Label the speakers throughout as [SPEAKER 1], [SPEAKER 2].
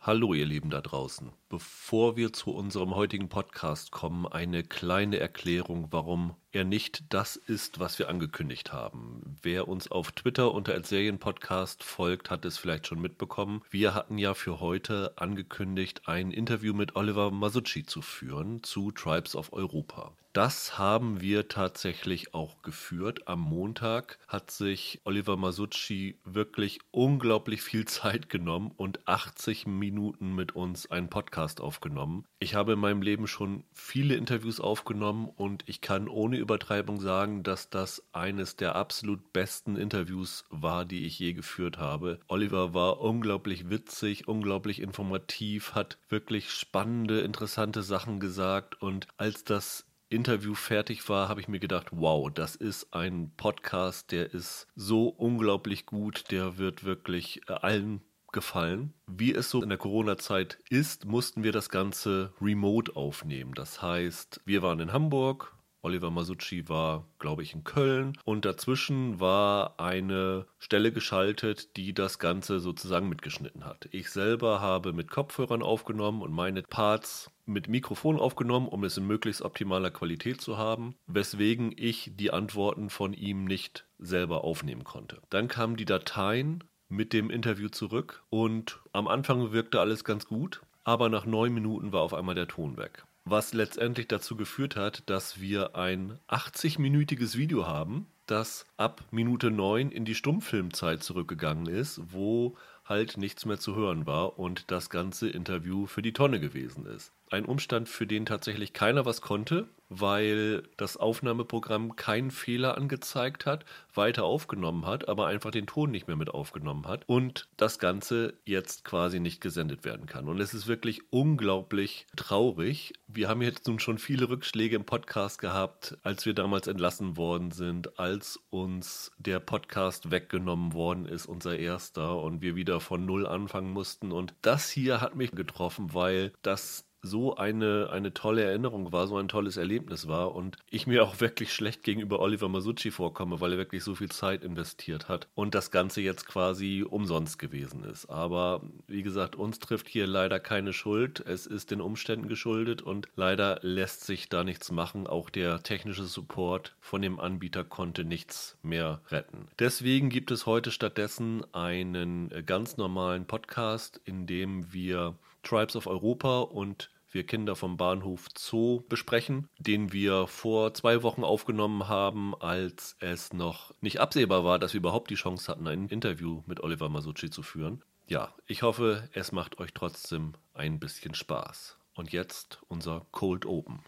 [SPEAKER 1] Hallo ihr Lieben da draußen. Bevor wir zu unserem heutigen Podcast kommen, eine kleine Erklärung, warum er nicht das ist, was wir angekündigt haben. Wer uns auf Twitter unter Serienpodcast folgt, hat es vielleicht schon mitbekommen. Wir hatten ja für heute angekündigt, ein Interview mit Oliver Masucci zu führen zu Tribes of Europa. Das haben wir tatsächlich auch geführt. Am Montag hat sich Oliver Masucci wirklich unglaublich viel Zeit genommen und 80 Minuten mit uns einen Podcast aufgenommen. Ich habe in meinem Leben schon viele Interviews aufgenommen und ich kann ohne Übertreibung sagen, dass das eines der absolut besten Interviews war, die ich je geführt habe. Oliver war unglaublich witzig, unglaublich informativ, hat wirklich spannende, interessante Sachen gesagt und als das Interview fertig war, habe ich mir gedacht, wow, das ist ein Podcast, der ist so unglaublich gut, der wird wirklich äh, allen gefallen. Wie es so in der Corona-Zeit ist, mussten wir das Ganze remote aufnehmen. Das heißt, wir waren in Hamburg, Oliver Masucci war, glaube ich, in Köln und dazwischen war eine Stelle geschaltet, die das Ganze sozusagen mitgeschnitten hat. Ich selber habe mit Kopfhörern aufgenommen und meine Parts mit Mikrofon aufgenommen, um es in möglichst optimaler Qualität zu haben, weswegen ich die Antworten von ihm nicht selber aufnehmen konnte. Dann kamen die Dateien mit dem Interview zurück und am Anfang wirkte alles ganz gut, aber nach neun Minuten war auf einmal der Ton weg was letztendlich dazu geführt hat, dass wir ein 80-minütiges Video haben, das ab Minute 9 in die Stummfilmzeit zurückgegangen ist, wo halt nichts mehr zu hören war und das ganze Interview für die Tonne gewesen ist. Ein Umstand, für den tatsächlich keiner was konnte, weil das Aufnahmeprogramm keinen Fehler angezeigt hat, weiter aufgenommen hat, aber einfach den Ton nicht mehr mit aufgenommen hat und das Ganze jetzt quasi nicht gesendet werden kann. Und es ist wirklich unglaublich traurig. Wir haben jetzt nun schon viele Rückschläge im Podcast gehabt, als wir damals entlassen worden sind, als uns der Podcast weggenommen worden ist, unser erster, und wir wieder von Null anfangen mussten. Und das hier hat mich getroffen, weil das so eine, eine tolle Erinnerung war, so ein tolles Erlebnis war und ich mir auch wirklich schlecht gegenüber Oliver Masucci vorkomme, weil er wirklich so viel Zeit investiert hat und das Ganze jetzt quasi umsonst gewesen ist. Aber wie gesagt, uns trifft hier leider keine Schuld. Es ist den Umständen geschuldet und leider lässt sich da nichts machen. Auch der technische Support von dem Anbieter konnte nichts mehr retten. Deswegen gibt es heute stattdessen einen ganz normalen Podcast, in dem wir Tribes of Europa und wir Kinder vom Bahnhof Zoo besprechen, den wir vor zwei Wochen aufgenommen haben, als es noch nicht absehbar war, dass wir überhaupt die Chance hatten, ein Interview mit Oliver Masucci zu führen. Ja, ich hoffe, es macht euch trotzdem ein bisschen Spaß. Und jetzt unser Cold Open.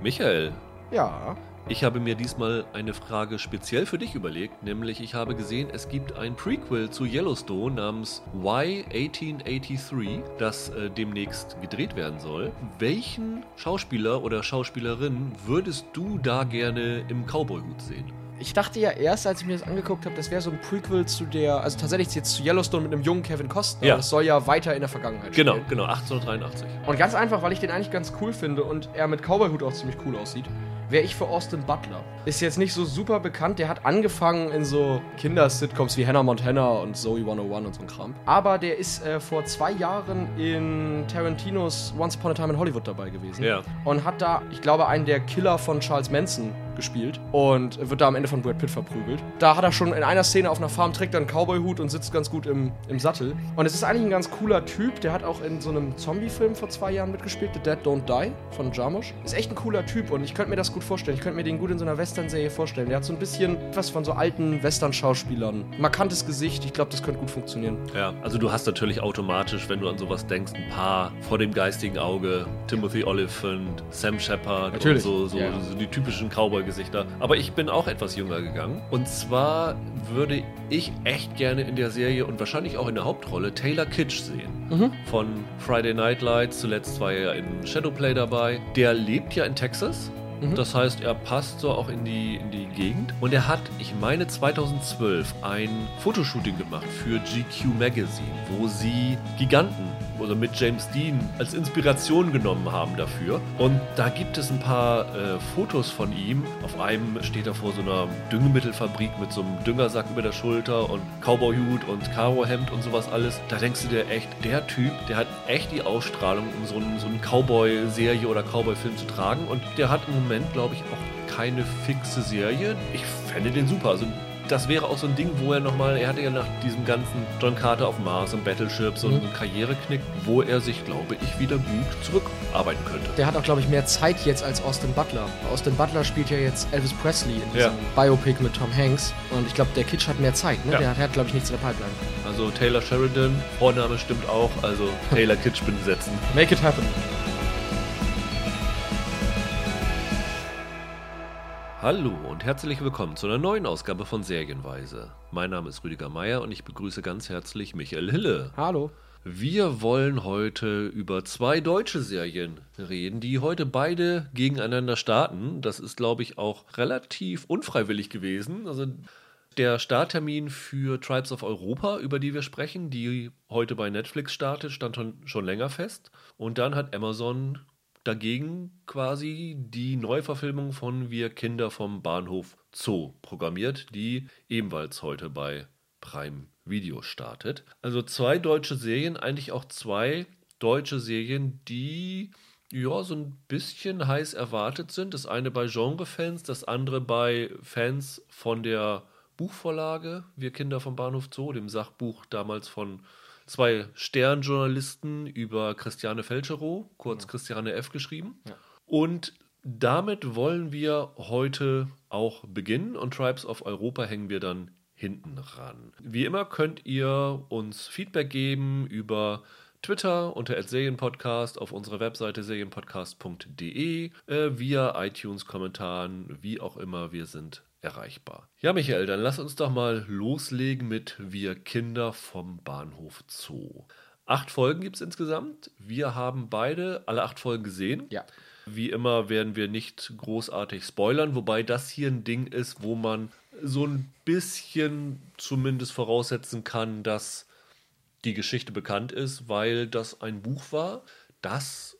[SPEAKER 1] Michael.
[SPEAKER 2] Ja.
[SPEAKER 1] Ich habe mir diesmal eine Frage speziell für dich überlegt, nämlich ich habe gesehen, es gibt ein Prequel zu Yellowstone namens Y1883, das äh, demnächst gedreht werden soll. Welchen Schauspieler oder Schauspielerin würdest du da gerne im Cowboy-Hut sehen?
[SPEAKER 2] Ich dachte ja erst, als ich mir das angeguckt habe, das wäre so ein Prequel zu der, also tatsächlich jetzt zu Yellowstone mit einem jungen Kevin Costner.
[SPEAKER 1] Ja.
[SPEAKER 2] Das soll ja weiter in der Vergangenheit
[SPEAKER 1] Genau,
[SPEAKER 2] spielen.
[SPEAKER 1] genau, 1883.
[SPEAKER 2] Und ganz einfach, weil ich den eigentlich ganz cool finde und er mit Cowboyhut auch ziemlich cool aussieht, wäre ich für Austin Butler. Ist jetzt nicht so super bekannt, der hat angefangen in so Kindersitcoms wie Hannah Montana und Zoe 101 und so ein Kram. Aber der ist äh, vor zwei Jahren in Tarantinos Once Upon a Time in Hollywood dabei gewesen.
[SPEAKER 1] Ja.
[SPEAKER 2] Und hat da, ich glaube, einen der Killer von Charles Manson gespielt und wird da am Ende von Brad Pitt verprügelt. Da hat er schon in einer Szene auf einer Farm, trägt einen Cowboy-Hut und sitzt ganz gut im, im Sattel. Und es ist eigentlich ein ganz cooler Typ. Der hat auch in so einem Zombie-Film vor zwei Jahren mitgespielt, The Dead Don't Die von Jarmusch. Ist echt ein cooler Typ und ich könnte mir das gut vorstellen. Ich könnte mir den gut in so einer Western-Serie vorstellen. Der hat so ein bisschen was von so alten Western-Schauspielern. Markantes Gesicht. Ich glaube, das könnte gut funktionieren.
[SPEAKER 1] Ja, also du hast natürlich automatisch, wenn du an sowas denkst, ein paar vor dem geistigen Auge. Timothy Oliphant, Sam Shepard
[SPEAKER 2] Natürlich,
[SPEAKER 1] und so, so,
[SPEAKER 2] ja.
[SPEAKER 1] so die typischen Cowboy-Gesichter. Aber ich bin auch etwas jünger gegangen. Und zwar würde ich echt gerne in der Serie und wahrscheinlich auch in der Hauptrolle Taylor Kitsch sehen. Von Friday Night Lights. Zuletzt war er ja in Shadowplay dabei. Der lebt ja in Texas. Das heißt, er passt so auch in die, in die Gegend. Und er hat, ich meine 2012, ein Fotoshooting gemacht für GQ Magazine, wo sie Giganten oder mit James Dean als Inspiration genommen haben dafür. Und da gibt es ein paar äh, Fotos von ihm. Auf einem steht er vor so einer Düngemittelfabrik mit so einem Düngersack über der Schulter und Cowboyhut und Karohemd und sowas alles. Da denkst du dir echt, der Typ, der hat echt die Ausstrahlung, um so einen, so einen Cowboy-Serie oder Cowboy-Film zu tragen. Und der hat im Moment, glaube ich, auch keine fixe Serie. Ich fände den super. Also das wäre auch so ein Ding, wo er nochmal, er hatte ja nach diesem ganzen John Carter auf Mars und Battleship so mhm. einen Karriereknick, wo er sich, glaube ich, wieder gut zurückarbeiten könnte.
[SPEAKER 2] Der hat auch, glaube ich, mehr Zeit jetzt als Austin Butler. Austin Butler spielt ja jetzt Elvis Presley in diesem ja. Biopic mit Tom Hanks und ich glaube, der Kitsch hat mehr Zeit, ne? Ja. Der hat, hat glaube ich, nichts in der Pipeline.
[SPEAKER 1] Also Taylor Sheridan, Vorname stimmt auch, also Taylor Kitsch besetzen.
[SPEAKER 2] Make it happen.
[SPEAKER 1] Hallo und herzlich willkommen zu einer neuen Ausgabe von Serienweise. Mein Name ist Rüdiger Meier und ich begrüße ganz herzlich Michael Hille.
[SPEAKER 2] Hallo.
[SPEAKER 1] Wir wollen heute über zwei deutsche Serien reden, die heute beide gegeneinander starten. Das ist, glaube ich, auch relativ unfreiwillig gewesen. Also der Starttermin für Tribes of Europa, über die wir sprechen, die heute bei Netflix startet, stand schon länger fest. Und dann hat Amazon dagegen quasi die Neuverfilmung von Wir Kinder vom Bahnhof Zoo programmiert, die ebenfalls heute bei Prime Video startet. Also zwei deutsche Serien, eigentlich auch zwei deutsche Serien, die ja so ein bisschen heiß erwartet sind. Das eine bei Genre-Fans, das andere bei Fans von der Buchvorlage Wir Kinder vom Bahnhof Zoo, dem Sachbuch damals von zwei Sternjournalisten über Christiane Felscherow, kurz ja. Christiane F. geschrieben. Ja. Und damit wollen wir heute auch beginnen und Tribes of Europa hängen wir dann hinten ran. Wie immer könnt ihr uns Feedback geben über Twitter unter Serienpodcast, auf unserer Webseite serienpodcast.de, äh, via iTunes-Kommentaren, wie auch immer. Wir sind erreichbar. Ja, Michael, dann lass uns doch mal loslegen mit Wir Kinder vom Bahnhof Zoo. Acht Folgen gibt es insgesamt. Wir haben beide alle acht Folgen gesehen.
[SPEAKER 2] Ja.
[SPEAKER 1] Wie immer werden wir nicht großartig spoilern, wobei das hier ein Ding ist, wo man so ein bisschen zumindest voraussetzen kann, dass die Geschichte bekannt ist, weil das ein Buch war, das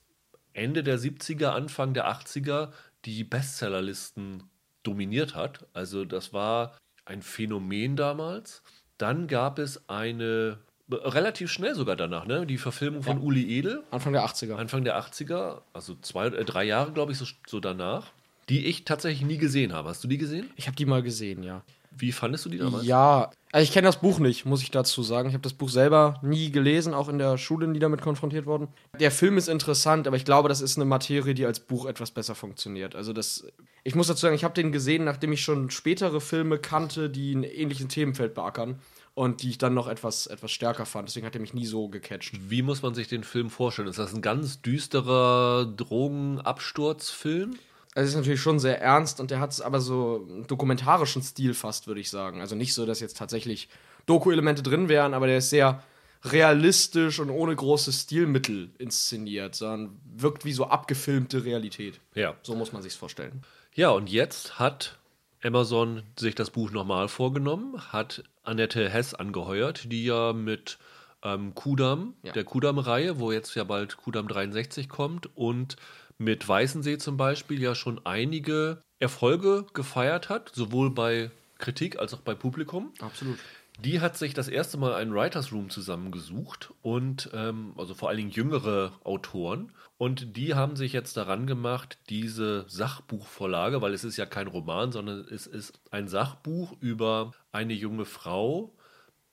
[SPEAKER 1] Ende der 70er, Anfang der 80er die Bestsellerlisten dominiert hat. Also das war ein Phänomen damals. Dann gab es eine, relativ schnell sogar danach, ne? die Verfilmung von ja. Uli Edel.
[SPEAKER 2] Anfang der 80er.
[SPEAKER 1] Anfang der 80er, also zwei, äh, drei Jahre, glaube ich, so, so danach. Die ich tatsächlich nie gesehen habe. Hast du die gesehen?
[SPEAKER 2] Ich habe die mal gesehen, ja.
[SPEAKER 1] Wie fandest du die damals?
[SPEAKER 2] Ja, also ich kenne das Buch nicht, muss ich dazu sagen. Ich habe das Buch selber nie gelesen, auch in der Schule nie damit konfrontiert worden. Der Film ist interessant, aber ich glaube, das ist eine Materie, die als Buch etwas besser funktioniert. Also das, ich muss dazu sagen, ich habe den gesehen, nachdem ich schon spätere Filme kannte, die ein ähnliches Themenfeld beackern und die ich dann noch etwas, etwas stärker fand. Deswegen hat er mich nie so gecatcht.
[SPEAKER 1] Wie muss man sich den Film vorstellen? Ist das ein ganz düsterer Drogenabsturzfilm?
[SPEAKER 2] Also es ist natürlich schon sehr ernst und der hat aber so einen dokumentarischen Stil fast, würde ich sagen. Also nicht so, dass jetzt tatsächlich Doku-Elemente drin wären, aber der ist sehr realistisch und ohne große Stilmittel inszeniert, sondern wirkt wie so abgefilmte Realität.
[SPEAKER 1] Ja.
[SPEAKER 2] So muss man sich's vorstellen.
[SPEAKER 1] Ja, und jetzt hat Amazon sich das Buch nochmal vorgenommen, hat Annette Hess angeheuert, die ja mit ähm, Kudam, ja. der Kudam-Reihe, wo jetzt ja bald Kudam 63 kommt, und mit Weißensee zum Beispiel ja schon einige Erfolge gefeiert hat, sowohl bei Kritik als auch bei Publikum.
[SPEAKER 2] Absolut.
[SPEAKER 1] Die hat sich das erste Mal einen Writers Room zusammengesucht und ähm, also vor allen Dingen jüngere Autoren und die haben sich jetzt daran gemacht, diese Sachbuchvorlage, weil es ist ja kein Roman, sondern es ist ein Sachbuch über eine junge Frau,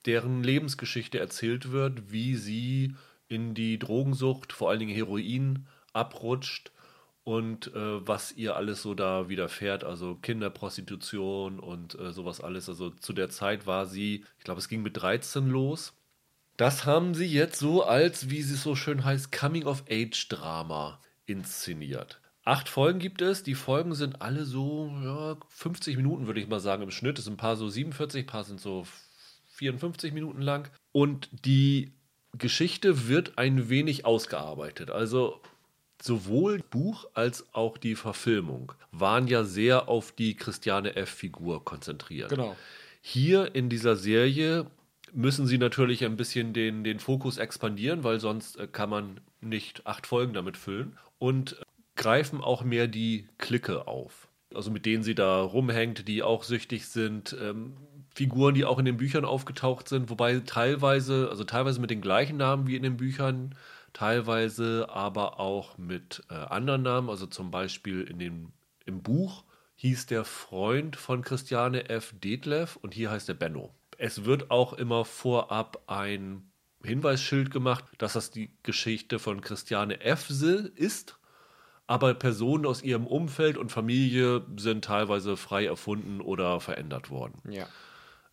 [SPEAKER 1] deren Lebensgeschichte erzählt wird, wie sie in die Drogensucht, vor allen Dingen Heroin, abrutscht und äh, was ihr alles so da widerfährt, also Kinderprostitution und äh, sowas alles. Also zu der Zeit war sie, ich glaube, es ging mit 13 los. Das haben sie jetzt so als, wie sie so schön heißt, Coming-of-Age-Drama inszeniert. Acht Folgen gibt es. Die Folgen sind alle so ja, 50 Minuten, würde ich mal sagen, im Schnitt. Es sind ein paar so 47, ein paar sind so 54 Minuten lang. Und die Geschichte wird ein wenig ausgearbeitet. Also sowohl Buch als auch die Verfilmung waren ja sehr auf die Christiane F. Figur konzentriert.
[SPEAKER 2] Genau.
[SPEAKER 1] Hier in dieser Serie müssen sie natürlich ein bisschen den, den Fokus expandieren, weil sonst äh, kann man nicht acht Folgen damit füllen. Und äh, greifen auch mehr die Clique auf. Also mit denen sie da rumhängt, die auch süchtig sind. Ähm, Figuren, die auch in den Büchern aufgetaucht sind, wobei teilweise, also teilweise mit den gleichen Namen wie in den Büchern, teilweise aber auch mit äh, anderen Namen. Also zum Beispiel in dem, im Buch hieß der Freund von Christiane F. Detlef und hier heißt er Benno. Es wird auch immer vorab ein Hinweisschild gemacht, dass das die Geschichte von Christiane F. ist aber Personen aus ihrem Umfeld und Familie sind teilweise frei erfunden oder verändert worden.
[SPEAKER 2] Ja.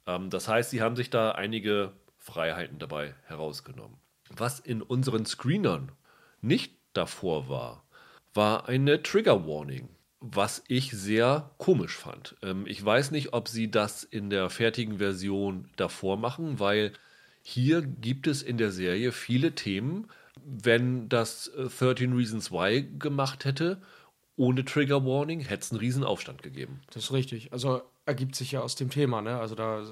[SPEAKER 1] Ähm, das heißt, sie haben sich da einige Freiheiten dabei herausgenommen. Was in unseren Screenern nicht davor war, war eine Trigger Warning, was ich sehr komisch fand. Ähm, ich weiß nicht, ob sie das in der fertigen Version davor machen, weil hier gibt es in der Serie viele Themen, wenn das 13 äh, Reasons Why gemacht hätte, ohne Trigger Warning, hätte es einen riesen Aufstand gegeben.
[SPEAKER 2] Das ist richtig. Also ergibt sich ja aus dem Thema, ne? Also da äh,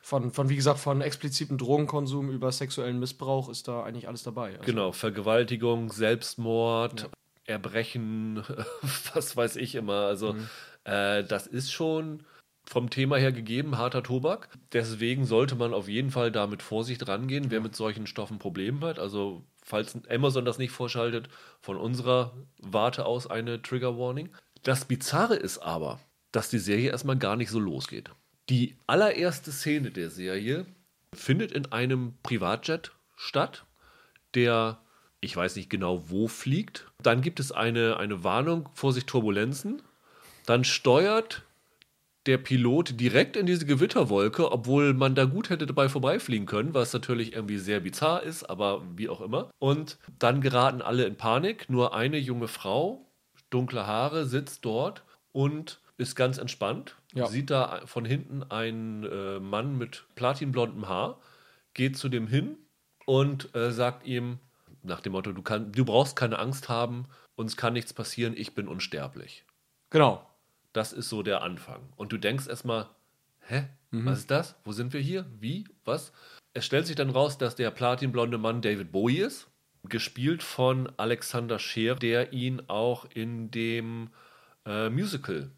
[SPEAKER 2] von, von wie gesagt, von explizitem Drogenkonsum über sexuellen Missbrauch ist da eigentlich alles dabei. Also
[SPEAKER 1] genau, Vergewaltigung, Selbstmord, ja. Erbrechen, was weiß ich immer. Also mhm. äh, das ist schon vom Thema her gegeben, harter Tobak. Deswegen sollte man auf jeden Fall da mit Vorsicht rangehen, wer mit solchen Stoffen Probleme hat. Also falls Amazon das nicht vorschaltet, von unserer Warte aus eine Trigger Warning. Das Bizarre ist aber, dass die Serie erstmal gar nicht so losgeht. Die allererste Szene der Serie findet in einem Privatjet statt, der, ich weiß nicht genau wo, fliegt. Dann gibt es eine, eine Warnung, Vorsicht Turbulenzen. Dann steuert der Pilot direkt in diese Gewitterwolke, obwohl man da gut hätte dabei vorbeifliegen können, was natürlich irgendwie sehr bizarr ist, aber wie auch immer. Und dann geraten alle in Panik. Nur eine junge Frau, dunkle Haare, sitzt dort und ist ganz entspannt. Ja. Sieht da von hinten einen äh, Mann mit platinblondem Haar, geht zu dem hin und äh, sagt ihm nach dem Motto: du, kann, du brauchst keine Angst haben, uns kann nichts passieren, ich bin unsterblich.
[SPEAKER 2] Genau.
[SPEAKER 1] Das ist so der Anfang. Und du denkst erstmal, hä? Mhm. Was ist das? Wo sind wir hier? Wie? Was? Es stellt sich dann raus, dass der platinblonde Mann David Bowie ist, gespielt von Alexander Scheer, der ihn auch in dem äh, Musical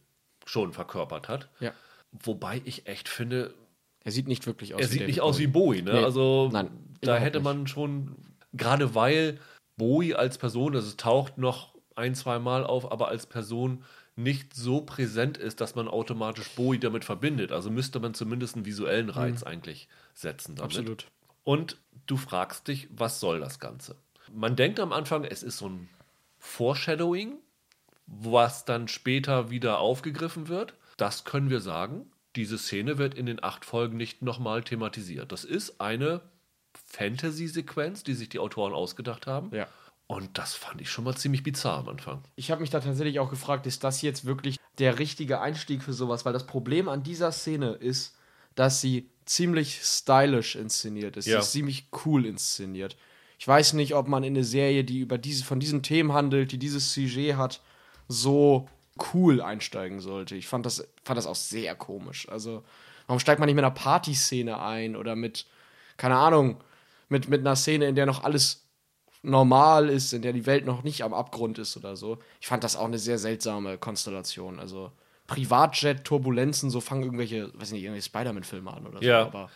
[SPEAKER 1] schon verkörpert hat.
[SPEAKER 2] Ja.
[SPEAKER 1] Wobei ich echt finde,
[SPEAKER 2] er sieht nicht wirklich aus.
[SPEAKER 1] Er sieht David nicht Bowie. aus wie Bowie, ne? Nee. Also
[SPEAKER 2] Nein,
[SPEAKER 1] da hätte man schon, gerade weil Bowie als Person, also es taucht noch ein, zwei Mal auf, aber als Person nicht so präsent ist, dass man automatisch Bowie damit verbindet. Also müsste man zumindest einen visuellen Reiz mhm. eigentlich setzen damit.
[SPEAKER 2] Absolut.
[SPEAKER 1] Und du fragst dich, was soll das Ganze? Man denkt am Anfang, es ist so ein Foreshadowing, was dann später wieder aufgegriffen wird. Das können wir sagen. Diese Szene wird in den acht Folgen nicht nochmal thematisiert. Das ist eine Fantasy-Sequenz, die sich die Autoren ausgedacht haben.
[SPEAKER 2] Ja.
[SPEAKER 1] Und das fand ich schon mal ziemlich bizarr am Anfang.
[SPEAKER 2] Ich habe mich da tatsächlich auch gefragt, ist das jetzt wirklich der richtige Einstieg für sowas? Weil das Problem an dieser Szene ist, dass sie ziemlich stylisch inszeniert ist. Ja. Sie ist ziemlich cool inszeniert. Ich weiß nicht, ob man in eine Serie, die über diese, von diesen Themen handelt, die dieses Sujet hat, so cool einsteigen sollte. Ich fand das, fand das auch sehr komisch. Also, warum steigt man nicht mit einer Partyszene ein oder mit, keine Ahnung, mit, mit einer Szene, in der noch alles normal ist, in der die Welt noch nicht am Abgrund ist oder so. Ich fand das auch eine sehr seltsame Konstellation. Also Privatjet-Turbulenzen, so fangen irgendwelche, weiß nicht, irgendwelche Spider-Man-Filme an oder so.
[SPEAKER 1] Ja.
[SPEAKER 2] Aber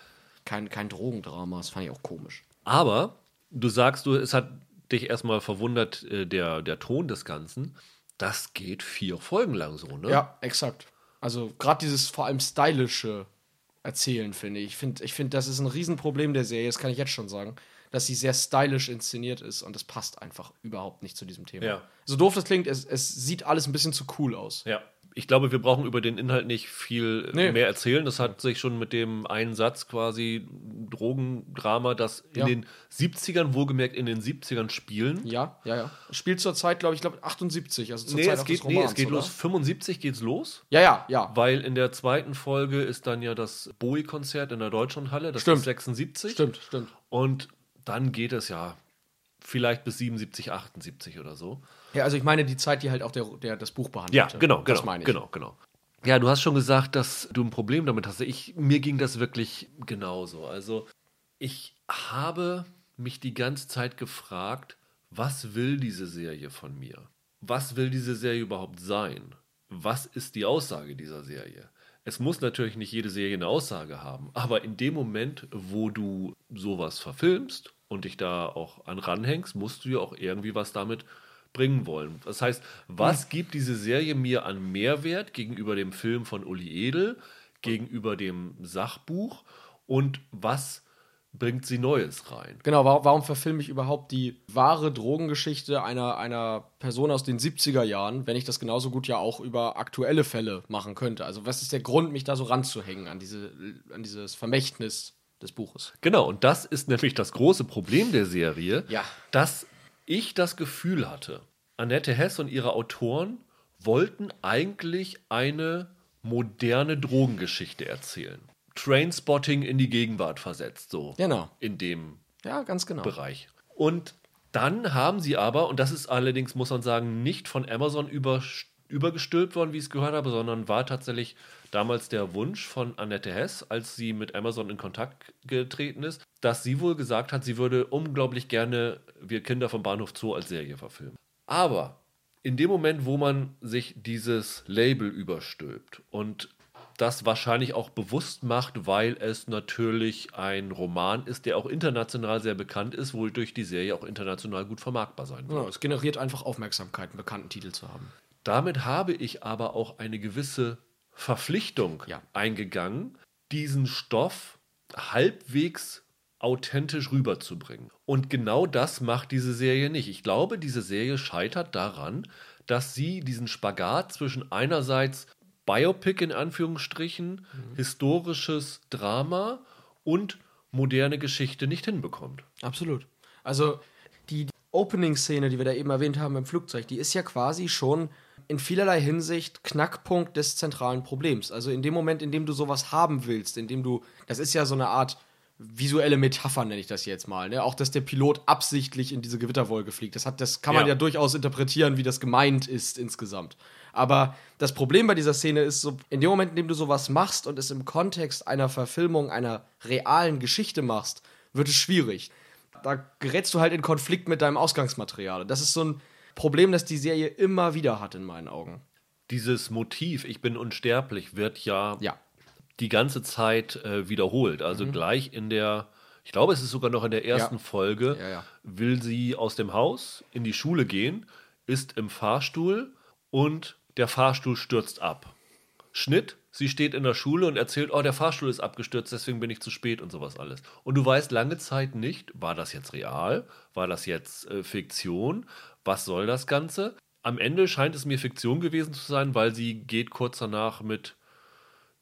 [SPEAKER 2] kein, kein Drogendrama, das fand ich auch komisch.
[SPEAKER 1] Aber du sagst, du, es hat dich erstmal verwundert, äh, der, der Ton des Ganzen. Das geht vier Folgen lang so, ne?
[SPEAKER 2] Ja, exakt. Also gerade dieses vor allem stylische Erzählen, finde ich. Ich finde, ich find, das ist ein Riesenproblem der Serie, das kann ich jetzt schon sagen dass sie sehr stylisch inszeniert ist und es passt einfach überhaupt nicht zu diesem Thema.
[SPEAKER 1] Ja.
[SPEAKER 2] So doof das klingt, es, es sieht alles ein bisschen zu cool aus.
[SPEAKER 1] Ja. Ich glaube, wir brauchen über den Inhalt nicht viel nee. mehr erzählen. Das hat sich schon mit dem einen Satz quasi Drogendrama, das in ja. den 70ern, wohlgemerkt in den 70ern spielen.
[SPEAKER 2] Ja, ja, ja. Spielt zur Zeit, glaube ich, glaube 78, also zur
[SPEAKER 1] nee,
[SPEAKER 2] Zeit
[SPEAKER 1] es geht, Romans, Nee, es geht oder? los. 75 geht's los.
[SPEAKER 2] Ja, ja, ja.
[SPEAKER 1] Weil in der zweiten Folge ist dann ja das Bowie-Konzert in der Deutschlandhalle. Das
[SPEAKER 2] stimmt.
[SPEAKER 1] ist 76.
[SPEAKER 2] Stimmt, stimmt.
[SPEAKER 1] Und dann geht es ja vielleicht bis 77, 78 oder so.
[SPEAKER 2] Ja, also ich meine die Zeit, die halt auch der, der das Buch behandelt.
[SPEAKER 1] Ja, genau, genau, das meine ich. genau, genau. Ja, du hast schon gesagt, dass du ein Problem damit hast. Ich, mir ging das wirklich genauso. Also Ich habe mich die ganze Zeit gefragt, was will diese Serie von mir? Was will diese Serie überhaupt sein? Was ist die Aussage dieser Serie? Es muss natürlich nicht jede Serie eine Aussage haben, aber in dem Moment, wo du sowas verfilmst und dich da auch an ranhängst, musst du ja auch irgendwie was damit bringen wollen. Das heißt, was gibt diese Serie mir an Mehrwert gegenüber dem Film von Uli Edel, gegenüber dem Sachbuch und was bringt sie Neues rein?
[SPEAKER 2] Genau, warum, warum verfilme ich überhaupt die wahre Drogengeschichte einer, einer Person aus den 70er Jahren, wenn ich das genauso gut ja auch über aktuelle Fälle machen könnte? Also, was ist der Grund, mich da so ranzuhängen an, diese, an dieses Vermächtnis des Buches?
[SPEAKER 1] Genau, und das ist nämlich das große Problem der Serie,
[SPEAKER 2] Ja.
[SPEAKER 1] dass ich das Gefühl hatte, Annette Hess und ihre Autoren wollten eigentlich eine moderne Drogengeschichte erzählen. Trainspotting in die Gegenwart versetzt, so
[SPEAKER 2] Genau.
[SPEAKER 1] in dem
[SPEAKER 2] Ja, ganz genau.
[SPEAKER 1] Bereich. Und dann haben sie aber, und das ist allerdings, muss man sagen, nicht von Amazon über, übergestülpt worden, wie ich es gehört habe, sondern war tatsächlich damals der Wunsch von Annette Hess, als sie mit Amazon in Kontakt getreten ist, dass sie wohl gesagt hat, sie würde unglaublich gerne Wir Kinder vom Bahnhof Zoo als Serie verfilmen. Aber in dem Moment, wo man sich dieses Label überstülpt und das wahrscheinlich auch bewusst macht, weil es natürlich ein Roman ist, der auch international sehr bekannt ist, wodurch die Serie auch international gut vermarktbar sein wird.
[SPEAKER 2] Genau, es generiert einfach Aufmerksamkeit, einen bekannten Titel zu haben.
[SPEAKER 1] Damit habe ich aber auch eine gewisse Verpflichtung
[SPEAKER 2] Ja.
[SPEAKER 1] eingegangen, diesen Stoff halbwegs authentisch rüberzubringen. Und genau das macht diese Serie nicht. Ich glaube, diese Serie scheitert daran, dass sie diesen Spagat zwischen einerseits Biopic in Anführungsstrichen, historisches Drama und moderne Geschichte nicht hinbekommt.
[SPEAKER 2] Absolut. Also die Opening-Szene, die wir da eben erwähnt haben im Flugzeug, die ist ja quasi schon in vielerlei Hinsicht Knackpunkt des zentralen Problems. Also in dem Moment, in dem du sowas haben willst, in dem du, das ist ja so eine Art visuelle Metapher, nenne ich das jetzt mal. Ne? Auch, dass der Pilot absichtlich in diese Gewitterwolke fliegt. Das, hat, das kann man
[SPEAKER 1] Ja.
[SPEAKER 2] ja durchaus interpretieren, wie das gemeint ist insgesamt. Aber das Problem bei dieser Szene ist, so, in dem Moment, in dem du sowas machst und es im Kontext einer Verfilmung einer realen Geschichte machst, wird es schwierig. Da gerätst du halt in Konflikt mit deinem Ausgangsmaterial. Das ist so ein Problem, das die Serie immer wieder hat in meinen Augen.
[SPEAKER 1] Dieses Motiv, ich bin unsterblich, wird ja,
[SPEAKER 2] Ja.
[SPEAKER 1] die ganze Zeit äh, wiederholt. Also gleich in der, ich glaube, es ist sogar noch in der ersten
[SPEAKER 2] Ja.
[SPEAKER 1] Folge,
[SPEAKER 2] ja.
[SPEAKER 1] will sie aus dem Haus in die Schule gehen, ist im Fahrstuhl und der Fahrstuhl stürzt ab. Schnitt, sie steht in der Schule und erzählt, oh, der Fahrstuhl ist abgestürzt, deswegen bin ich zu spät und sowas alles. Und du weißt lange Zeit nicht, war das jetzt real? War das jetzt äh, Fiktion? Was soll das Ganze? Am Ende scheint es mir Fiktion gewesen zu sein, weil sie geht kurz danach mit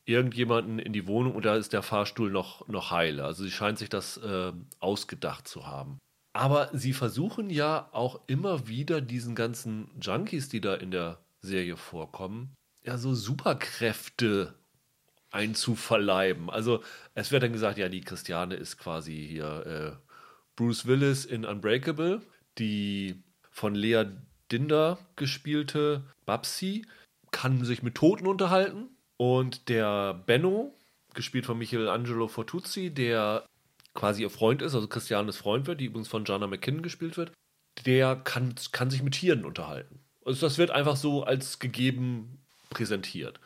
[SPEAKER 1] irgendjemanden in die Wohnung und da ist der Fahrstuhl noch, noch heile. Also sie scheint sich das äh, ausgedacht zu haben. Aber sie versuchen ja auch immer wieder diesen ganzen Junkies, die da in der Serie vorkommen, ja so Superkräfte einzuverleiben. Also es wird dann gesagt, ja, die Christiane ist quasi hier äh, Bruce Willis in Unbreakable, die von Lea Dinder gespielte Babsi kann sich mit Toten unterhalten und der Benno, gespielt von Michelangelo Fortuzzi, der quasi ihr Freund ist, also Christianes Freund wird, die übrigens von Jana McKinnon gespielt wird, der kann, kann sich mit Tieren unterhalten. Also das wird einfach so als gegeben präsentiert.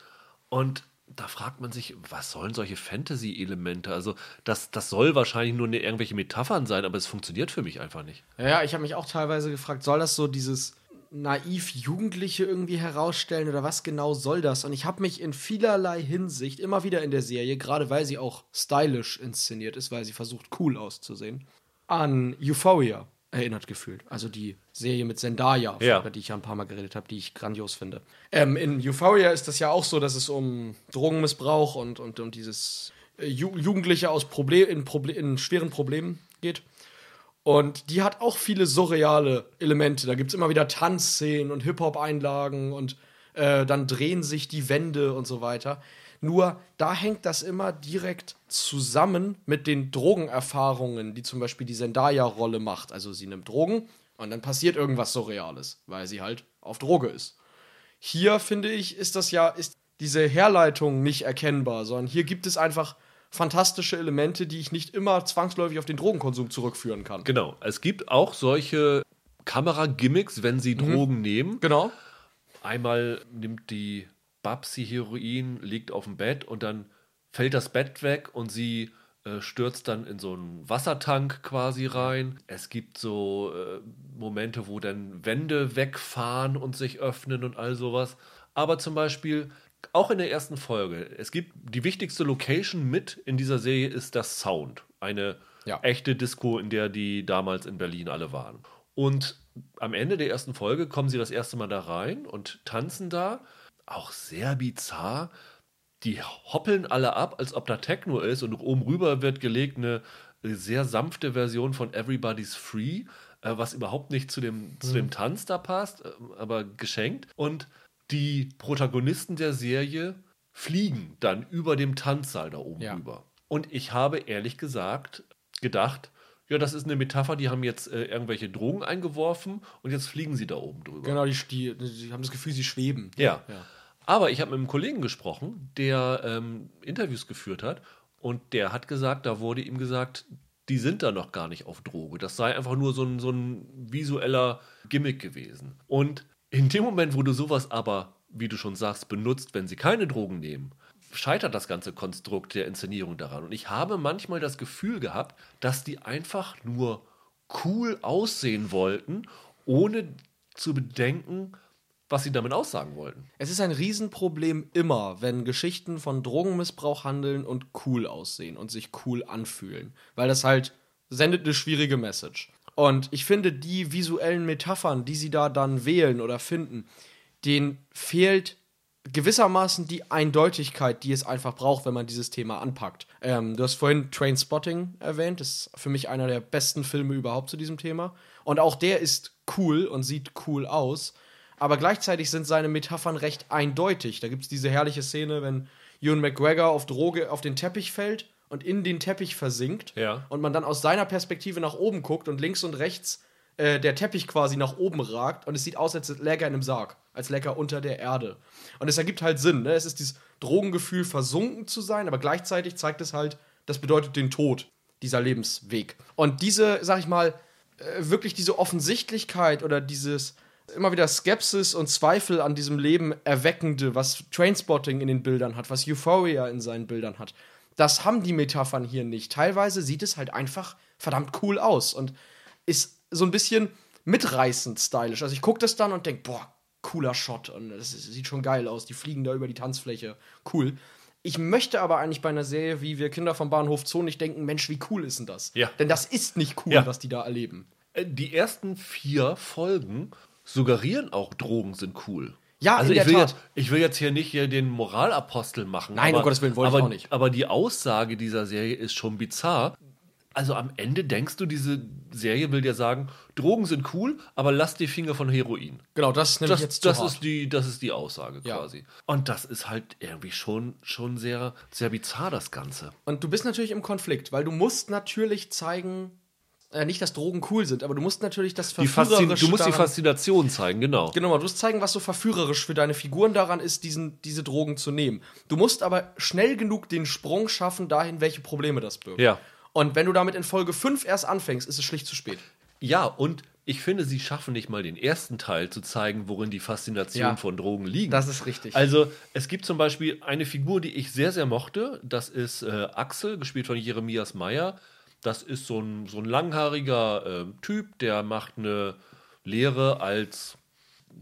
[SPEAKER 1] Und da fragt man sich, was sollen solche Fantasy-Elemente? Also das, das soll wahrscheinlich nur eine, irgendwelche Metaphern sein, aber es funktioniert für mich einfach nicht.
[SPEAKER 2] Ja, ja, ich habe mich auch teilweise gefragt, soll das so dieses naiv Jugendliche irgendwie herausstellen oder was genau soll das? Und ich habe mich in vielerlei Hinsicht immer wieder in der Serie, gerade weil sie auch stylisch inszeniert ist, weil sie versucht cool auszusehen, an Euphoria erinnert gefühlt. Also die Serie mit Zendaya,
[SPEAKER 1] Ja.
[SPEAKER 2] über die ich ja ein paar Mal geredet habe, die ich grandios finde. Ähm, in Euphoria ist das ja auch so, dass es um Drogenmissbrauch und, und um dieses äh, Ju Jugendliche aus Problem, in, Proble in schweren Problemen geht. Und die hat auch viele surreale Elemente. Da gibt es immer wieder Tanzszenen und Hip-Hop-Einlagen und äh, dann drehen sich die Wände und so weiter. Nur da hängt das immer direkt zusammen mit den Drogenerfahrungen, die zum Beispiel die Zendaya-Rolle macht. Also sie nimmt Drogen und dann passiert irgendwas Surreales, weil sie halt auf Droge ist. Hier finde ich, ist das ja, ist diese Herleitung nicht erkennbar, sondern hier gibt es einfach fantastische Elemente, die ich nicht immer zwangsläufig auf den Drogenkonsum zurückführen kann.
[SPEAKER 1] Genau. Es gibt auch solche Kameragimmicks, wenn sie Drogen nehmen.
[SPEAKER 2] Genau.
[SPEAKER 1] Einmal nimmt die Babsi Heroin, liegt auf dem Bett und dann fällt das Bett weg und sie äh, stürzt dann in so einen Wassertank quasi rein. Es gibt so äh, Momente, wo dann Wände wegfahren und sich öffnen und all sowas. Aber zum Beispiel auch in der ersten Folge, es gibt die wichtigste Location mit in dieser Serie ist das Sound. Eine
[SPEAKER 2] Ja.
[SPEAKER 1] echte Disco, in der die damals in Berlin alle waren. Und am Ende der ersten Folge kommen sie das erste Mal da rein und tanzen da. Auch sehr bizarr. Die hoppeln alle ab, als ob da Techno ist und oben rüber wird gelegt eine sehr sanfte Version von Everybody's Free, äh, was überhaupt nicht zu dem, zu dem Tanz da passt, äh, aber geschenkt. Und die Protagonisten der Serie fliegen dann über dem Tanzsaal da oben
[SPEAKER 2] Ja.
[SPEAKER 1] rüber. Und ich habe ehrlich gesagt gedacht, ja, das ist eine Metapher, die haben jetzt äh, irgendwelche Drogen eingeworfen und jetzt fliegen sie da oben drüber.
[SPEAKER 2] Genau, die, die, die haben das Gefühl, sie schweben.
[SPEAKER 1] Ja.
[SPEAKER 2] Ja.
[SPEAKER 1] Aber ich habe mit einem Kollegen gesprochen, der ähm, Interviews geführt hat und der hat gesagt, da wurde ihm gesagt, die sind da noch gar nicht auf Droge. Das sei einfach nur so ein, so ein visueller Gimmick gewesen. Und in dem Moment, wo du sowas aber, wie du schon sagst, benutzt, wenn sie keine Drogen nehmen, scheitert das ganze Konstrukt der Inszenierung daran. Und ich habe manchmal das Gefühl gehabt, dass die einfach nur cool aussehen wollten, ohne zu bedenken, was sie damit aussagen wollten.
[SPEAKER 2] Es ist ein Riesenproblem immer, wenn Geschichten von Drogenmissbrauch handeln und cool aussehen und sich cool anfühlen. Weil das halt sendet eine schwierige Message. Und ich finde, die visuellen Metaphern, die sie da dann wählen oder finden, denen fehlt gewissermaßen die Eindeutigkeit, die es einfach braucht, wenn man dieses Thema anpackt. Ähm, du hast vorhin Trainspotting erwähnt, das ist für mich einer der besten Filme überhaupt zu diesem Thema. Und auch der ist cool und sieht cool aus, aber gleichzeitig sind seine Metaphern recht eindeutig. Da gibt es diese herrliche Szene, wenn Ewan McGregor auf Droge auf den Teppich fällt und in den Teppich versinkt
[SPEAKER 1] Ja.
[SPEAKER 2] und man dann aus seiner Perspektive nach oben guckt und links und rechts äh, der Teppich quasi nach oben ragt und es sieht aus, als läge er in einem Sarg, als läge er unter der Erde. Und es ergibt halt Sinn, ne? Es ist dieses Drogengefühl, versunken zu sein, aber gleichzeitig zeigt es halt, das bedeutet den Tod, dieser Lebensweg. Und diese, sag ich mal, äh, wirklich diese Offensichtlichkeit oder dieses immer wieder Skepsis und Zweifel an diesem Leben erweckende, was Trainspotting in den Bildern hat, was Euphoria in seinen Bildern hat. Das haben die Metaphern hier nicht. Teilweise sieht es halt einfach verdammt cool aus und ist so ein bisschen mitreißend stylisch. Also ich gucke das dann und denke, boah, cooler Shot und das sieht schon geil aus. Die fliegen da über die Tanzfläche. Cool. Ich möchte aber eigentlich bei einer Serie wie wir Kinder vom Bahnhof Zoo nicht denken, Mensch, wie cool ist denn das?
[SPEAKER 1] Ja.
[SPEAKER 2] Denn das ist nicht cool,
[SPEAKER 1] Ja.
[SPEAKER 2] was die da erleben.
[SPEAKER 1] Äh, Die ersten vier Folgen suggerieren auch, Drogen sind cool.
[SPEAKER 2] Ja,
[SPEAKER 1] also
[SPEAKER 2] in
[SPEAKER 1] ich
[SPEAKER 2] der
[SPEAKER 1] will,
[SPEAKER 2] Tat.
[SPEAKER 1] jetzt, ich will jetzt hier nicht hier den Moralapostel machen.
[SPEAKER 2] Nein, um Gottes Willen, wollte ich
[SPEAKER 1] aber,
[SPEAKER 2] auch nicht.
[SPEAKER 1] Aber die Aussage dieser Serie ist schon bizarr. Also am Ende denkst du, diese Serie will dir sagen, Drogen sind cool, aber lass die Finger von Heroin.
[SPEAKER 2] Genau, das ist nämlich
[SPEAKER 1] Das,
[SPEAKER 2] jetzt zu
[SPEAKER 1] das,
[SPEAKER 2] hart.
[SPEAKER 1] ist die, das ist die Aussage
[SPEAKER 2] Ja.
[SPEAKER 1] quasi. Und das ist halt irgendwie schon, schon sehr, sehr bizarr, das Ganze.
[SPEAKER 2] Und du bist natürlich im Konflikt, weil du musst natürlich zeigen, äh, nicht, dass Drogen cool sind, aber du musst natürlich das Verführerische
[SPEAKER 1] du musst die Faszination zeigen, genau.
[SPEAKER 2] Genau, du musst zeigen, was so verführerisch für deine Figuren daran ist, diesen, diese Drogen zu nehmen. Du musst aber schnell genug den Sprung schaffen dahin, welche Probleme das birgt.
[SPEAKER 1] Ja.
[SPEAKER 2] Und wenn du damit in Folge 5 erst anfängst, ist es schlicht zu spät.
[SPEAKER 1] Ja, und ich finde, sie schaffen nicht mal den ersten Teil zu zeigen, worin die Faszination
[SPEAKER 2] Ja.
[SPEAKER 1] von Drogen liegt.
[SPEAKER 2] Das ist richtig.
[SPEAKER 1] Also, es gibt zum Beispiel eine Figur, die ich sehr, sehr mochte. Das ist äh, Axel, gespielt von Jeremias Meyer. Das ist so ein, so ein langhaariger äh, Typ, der macht eine Lehre als,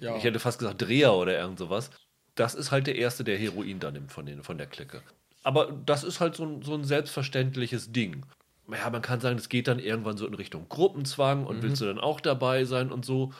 [SPEAKER 2] Ja.
[SPEAKER 1] ich hätte fast gesagt, Dreher oder irgend sowas. Das ist halt der Erste, der Heroin da nimmt von, den, von der Clique. Aber das ist halt so ein, so ein selbstverständliches Ding. Ja, man kann sagen, es geht dann irgendwann so in Richtung Gruppenzwang und willst du dann auch dabei sein und so.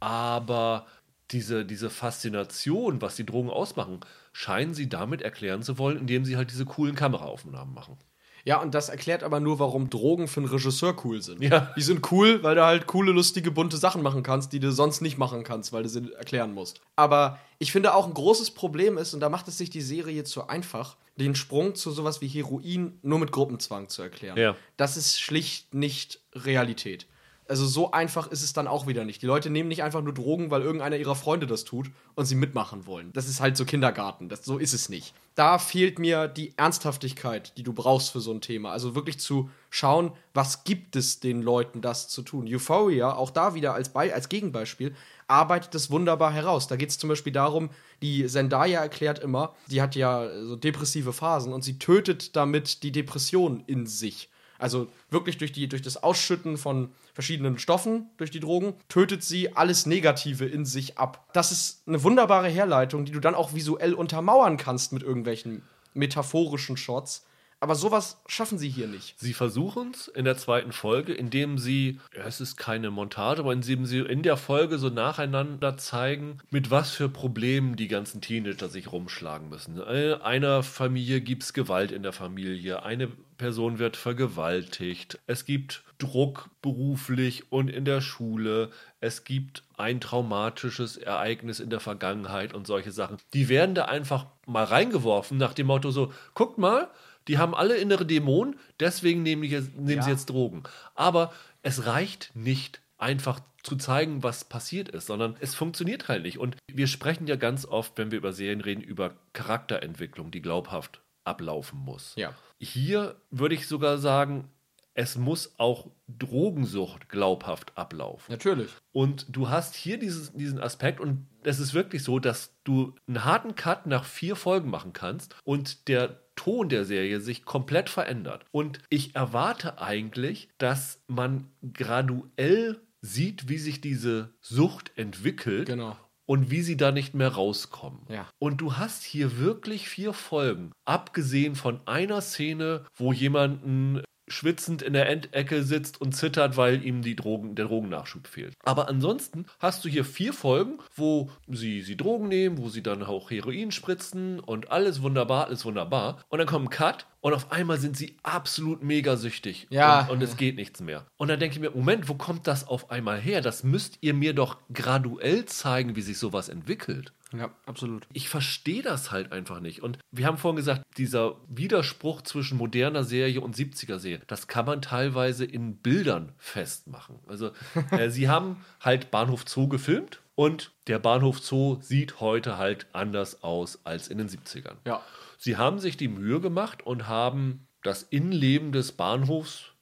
[SPEAKER 1] Aber diese, diese Faszination, was die Drogen ausmachen, scheinen sie damit erklären zu wollen, indem sie halt diese coolen Kameraaufnahmen machen.
[SPEAKER 2] Ja, und das erklärt aber nur, warum Drogen für einen Regisseur cool sind.
[SPEAKER 1] Ja.
[SPEAKER 2] Die sind cool, weil du halt coole, lustige, bunte Sachen machen kannst, die du sonst nicht machen kannst, weil du sie erklären musst. Aber ich finde auch ein großes Problem ist, und da macht es sich die Serie zu einfach, den Sprung zu sowas wie Heroin nur mit Gruppenzwang zu erklären.
[SPEAKER 1] Ja.
[SPEAKER 2] Das ist schlicht nicht Realität. Also so einfach ist es dann auch wieder nicht. Die Leute nehmen nicht einfach nur Drogen, weil irgendeiner ihrer Freunde das tut und sie mitmachen wollen. Das ist halt so Kindergarten. Das, so ist es nicht. Da fehlt mir die Ernsthaftigkeit, die du brauchst für so ein Thema. Also wirklich zu schauen, was gibt es den Leuten, das zu tun. Euphoria, auch da wieder als, Be als Gegenbeispiel, arbeitet das wunderbar heraus. Da geht es zum Beispiel darum, die Zendaya erklärt immer, die hat ja so depressive Phasen und sie tötet damit die Depression in sich. Also wirklich durch, die, durch das Ausschütten von verschiedenen Stoffen, durch die Drogen, tötet sie alles Negative in sich ab. Das ist eine wunderbare Herleitung, die du dann auch visuell untermauern kannst mit irgendwelchen metaphorischen Shots. Aber sowas schaffen sie hier nicht.
[SPEAKER 1] Sie versuchen es in der zweiten Folge, indem sie, ja, es ist keine Montage, aber indem sie in der Folge so nacheinander zeigen, mit was für Problemen die ganzen Teenager sich rumschlagen müssen. Äh, einer Familie gibt es Gewalt in der Familie, eine Person wird vergewaltigt, es gibt Druck beruflich und in der Schule, es gibt ein traumatisches Ereignis in der Vergangenheit und solche Sachen. Die werden da einfach mal reingeworfen nach dem Motto so, guckt mal, die haben alle innere Dämonen, deswegen nehmen, jetzt, nehmen ja. sie jetzt Drogen. Aber es reicht nicht einfach zu zeigen, was passiert ist, sondern es funktioniert halt nicht. Und wir sprechen ja ganz oft, wenn wir über Serien reden, über Charakterentwicklung, die glaubhaft ablaufen muss.
[SPEAKER 2] Ja.
[SPEAKER 1] Hier würde ich sogar sagen, es muss auch Drogensucht glaubhaft ablaufen.
[SPEAKER 2] Natürlich.
[SPEAKER 1] Und du hast hier dieses, diesen Aspekt und es ist wirklich so, dass du einen harten Cut nach vier Folgen machen kannst und der Ton der Serie sich komplett verändert. Und ich erwarte eigentlich, dass man graduell sieht, wie sich diese Sucht entwickelt.
[SPEAKER 2] Genau
[SPEAKER 1] und wie sie da nicht mehr rauskommen.
[SPEAKER 2] Ja.
[SPEAKER 1] Und du hast hier wirklich vier Folgen, abgesehen von einer Szene, wo jemanden schwitzend in der Endecke sitzt und zittert, weil ihm die Drogen, der Drogennachschub fehlt. Aber ansonsten hast du hier vier Folgen, wo sie, sie Drogen nehmen, wo sie dann auch Heroin spritzen und alles wunderbar, alles wunderbar. Und dann kommt ein Cut und auf einmal sind sie absolut mega süchtig.
[SPEAKER 2] Ja.
[SPEAKER 1] Und, und es geht nichts mehr. Und dann denke ich mir, Moment, wo kommt das auf einmal her? Das müsst ihr mir doch graduell zeigen, wie sich sowas entwickelt.
[SPEAKER 2] Ja, absolut.
[SPEAKER 1] Ich verstehe das halt einfach nicht. Und wir haben vorhin gesagt, dieser Widerspruch zwischen moderner Serie und 70er Serie, das kann man teilweise in Bildern festmachen. Also, äh, sie haben halt Bahnhof Zoo gefilmt und der Bahnhof Zoo sieht heute halt anders aus als in den 70ern.
[SPEAKER 2] Ja.
[SPEAKER 1] Sie haben sich die Mühe gemacht und haben das Innenleben des Bahnhofs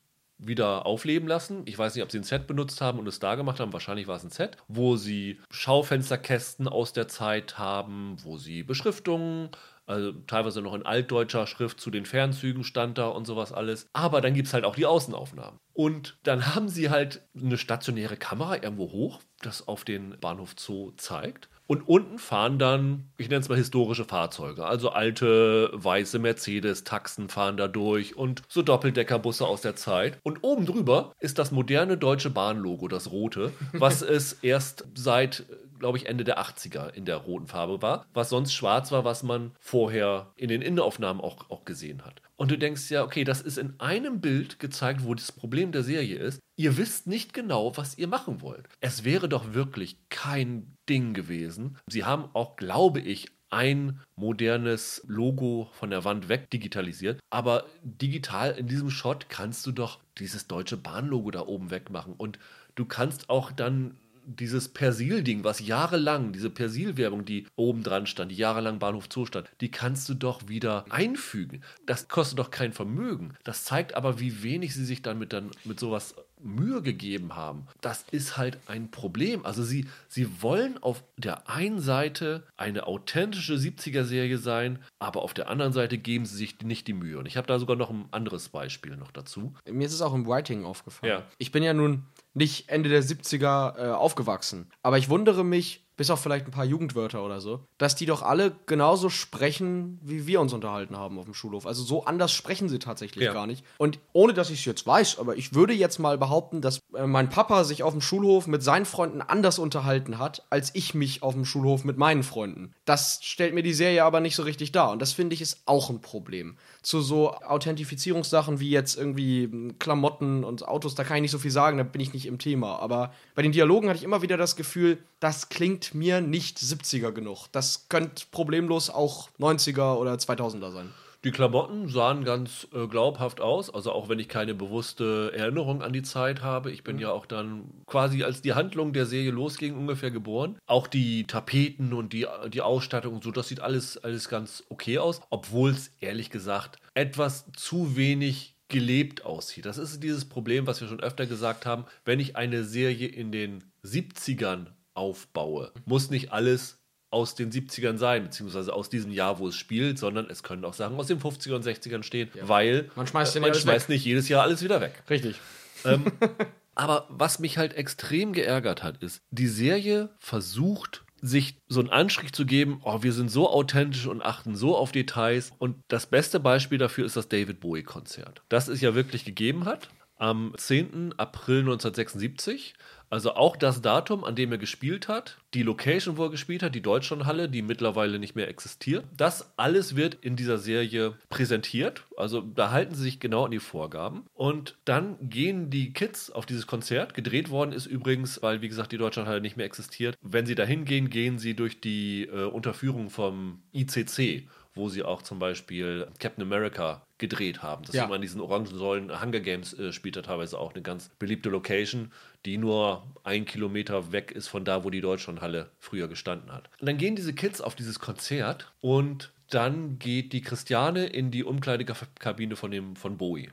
[SPEAKER 1] wieder aufleben lassen. Ich weiß nicht, ob sie ein Set benutzt haben und es da gemacht haben. Wahrscheinlich war es ein Set, wo sie Schaufensterkästen aus der Zeit haben, wo sie Beschriftungen, also teilweise noch in altdeutscher Schrift zu den Fernzügen stand da und sowas alles. Aber dann gibt es halt auch die Außenaufnahmen. Und dann haben sie halt eine stationäre Kamera irgendwo hoch, das auf den Bahnhof Zoo zeigt. Und unten fahren dann, ich nenne es mal historische Fahrzeuge. Also alte weiße Mercedes-Taxen fahren da durch und so Doppeldeckerbusse aus der Zeit. Und oben drüber ist das moderne deutsche Bahnlogo, das rote, was es erst seit glaube ich, Ende der 80er in der roten Farbe war, was sonst schwarz war, was man vorher in den Innenaufnahmen auch, auch gesehen hat. Und du denkst ja, okay, das ist in einem Bild gezeigt, wo das Problem der Serie ist. Ihr wisst nicht genau, was ihr machen wollt. Es wäre doch wirklich kein Ding gewesen. Sie haben auch, glaube ich, ein modernes Logo von der Wand weg digitalisiert. Aber digital in diesem Shot kannst du doch dieses deutsche Bahnlogo da oben wegmachen. Und du kannst auch dann dieses Persil-Ding, was jahrelang, diese Persil-Werbung, die oben dran stand, die jahrelang Bahnhof Zoo stand, die kannst du doch wieder einfügen. Das kostet doch kein Vermögen. Das zeigt aber, wie wenig sie sich dann mit, dann mit sowas Mühe gegeben haben. Das ist halt ein Problem. Also sie, sie wollen auf der einen Seite eine authentische 70er-Serie sein, aber auf der anderen Seite geben sie sich nicht die Mühe. Und ich habe da sogar noch ein anderes Beispiel noch dazu.
[SPEAKER 2] Mir ist es auch im Writing aufgefallen.
[SPEAKER 1] Ja.
[SPEAKER 2] Ich bin ja nun nicht Ende der 70er äh, aufgewachsen. Aber ich wundere mich, bis auf vielleicht ein paar Jugendwörter oder so, dass die doch alle genauso sprechen, wie wir uns unterhalten haben auf dem Schulhof. Also so anders sprechen sie tatsächlich
[SPEAKER 1] Ja.
[SPEAKER 2] gar nicht. Und ohne dass ich es jetzt weiß, aber ich würde jetzt mal behaupten, dass äh, mein Papa sich auf dem Schulhof mit seinen Freunden anders unterhalten hat, als ich mich auf dem Schulhof mit meinen Freunden. Das stellt mir die Serie aber nicht so richtig dar. Und das finde ich ist auch ein Problem. Zu so Authentifizierungssachen wie jetzt irgendwie m, Klamotten und Autos, da kann ich nicht so viel sagen, da bin ich nicht im Thema. Aber bei den Dialogen hatte ich immer wieder das Gefühl, das klingt mir nicht 70er genug. Das könnte problemlos auch 90er oder 2000er sein.
[SPEAKER 1] Die Klamotten sahen ganz äh, glaubhaft aus, also auch wenn ich keine bewusste Erinnerung an die Zeit habe. Ich bin mhm. ja auch dann quasi, als die Handlung der Serie losging, ungefähr geboren. Auch die Tapeten und die, die Ausstattung und so, das sieht alles, alles ganz okay aus, obwohl es ehrlich gesagt etwas zu wenig gelebt aussieht. Das ist dieses Problem, was wir schon öfter gesagt haben. Wenn ich eine Serie in den 70ern aufbaue, muss nicht alles aus den 70ern sein, beziehungsweise aus diesem Jahr, wo es spielt, sondern es können auch Sachen aus den 50ern und 60ern stehen, ja. weil
[SPEAKER 2] man schmeißt,
[SPEAKER 1] äh, man schmeißt nicht jedes Jahr alles wieder weg.
[SPEAKER 2] Richtig.
[SPEAKER 1] Ähm, aber was mich halt extrem geärgert hat, ist, die Serie versucht, sich so einen Anstrich zu geben, oh, wir sind so authentisch und achten so auf Details. Und das beste Beispiel dafür ist das David Bowie-Konzert. Das es ja wirklich gegeben hat. Am 10. April 1976 also auch das Datum, an dem er gespielt hat, die Location, wo er gespielt hat, die Deutschlandhalle, die mittlerweile nicht mehr existiert. Das alles wird in dieser Serie präsentiert. Also da halten sie sich genau an die Vorgaben. Und dann gehen die Kids auf dieses Konzert. Gedreht worden ist übrigens, weil wie gesagt die Deutschlandhalle nicht mehr existiert. Wenn sie da hingehen, gehen sie durch die äh, Unterführung vom ICC wo sie auch zum Beispiel Captain America gedreht haben. Das ja. ist immer in diesen Orangensäulen. Hunger Games äh, spielt da teilweise auch eine ganz beliebte Location, die nur ein Kilometer weg ist von da, wo die Deutschlandhalle früher gestanden hat. Und dann gehen diese Kids auf dieses Konzert und dann geht die Christiane in die Umkleidekabine von, dem, von Bowie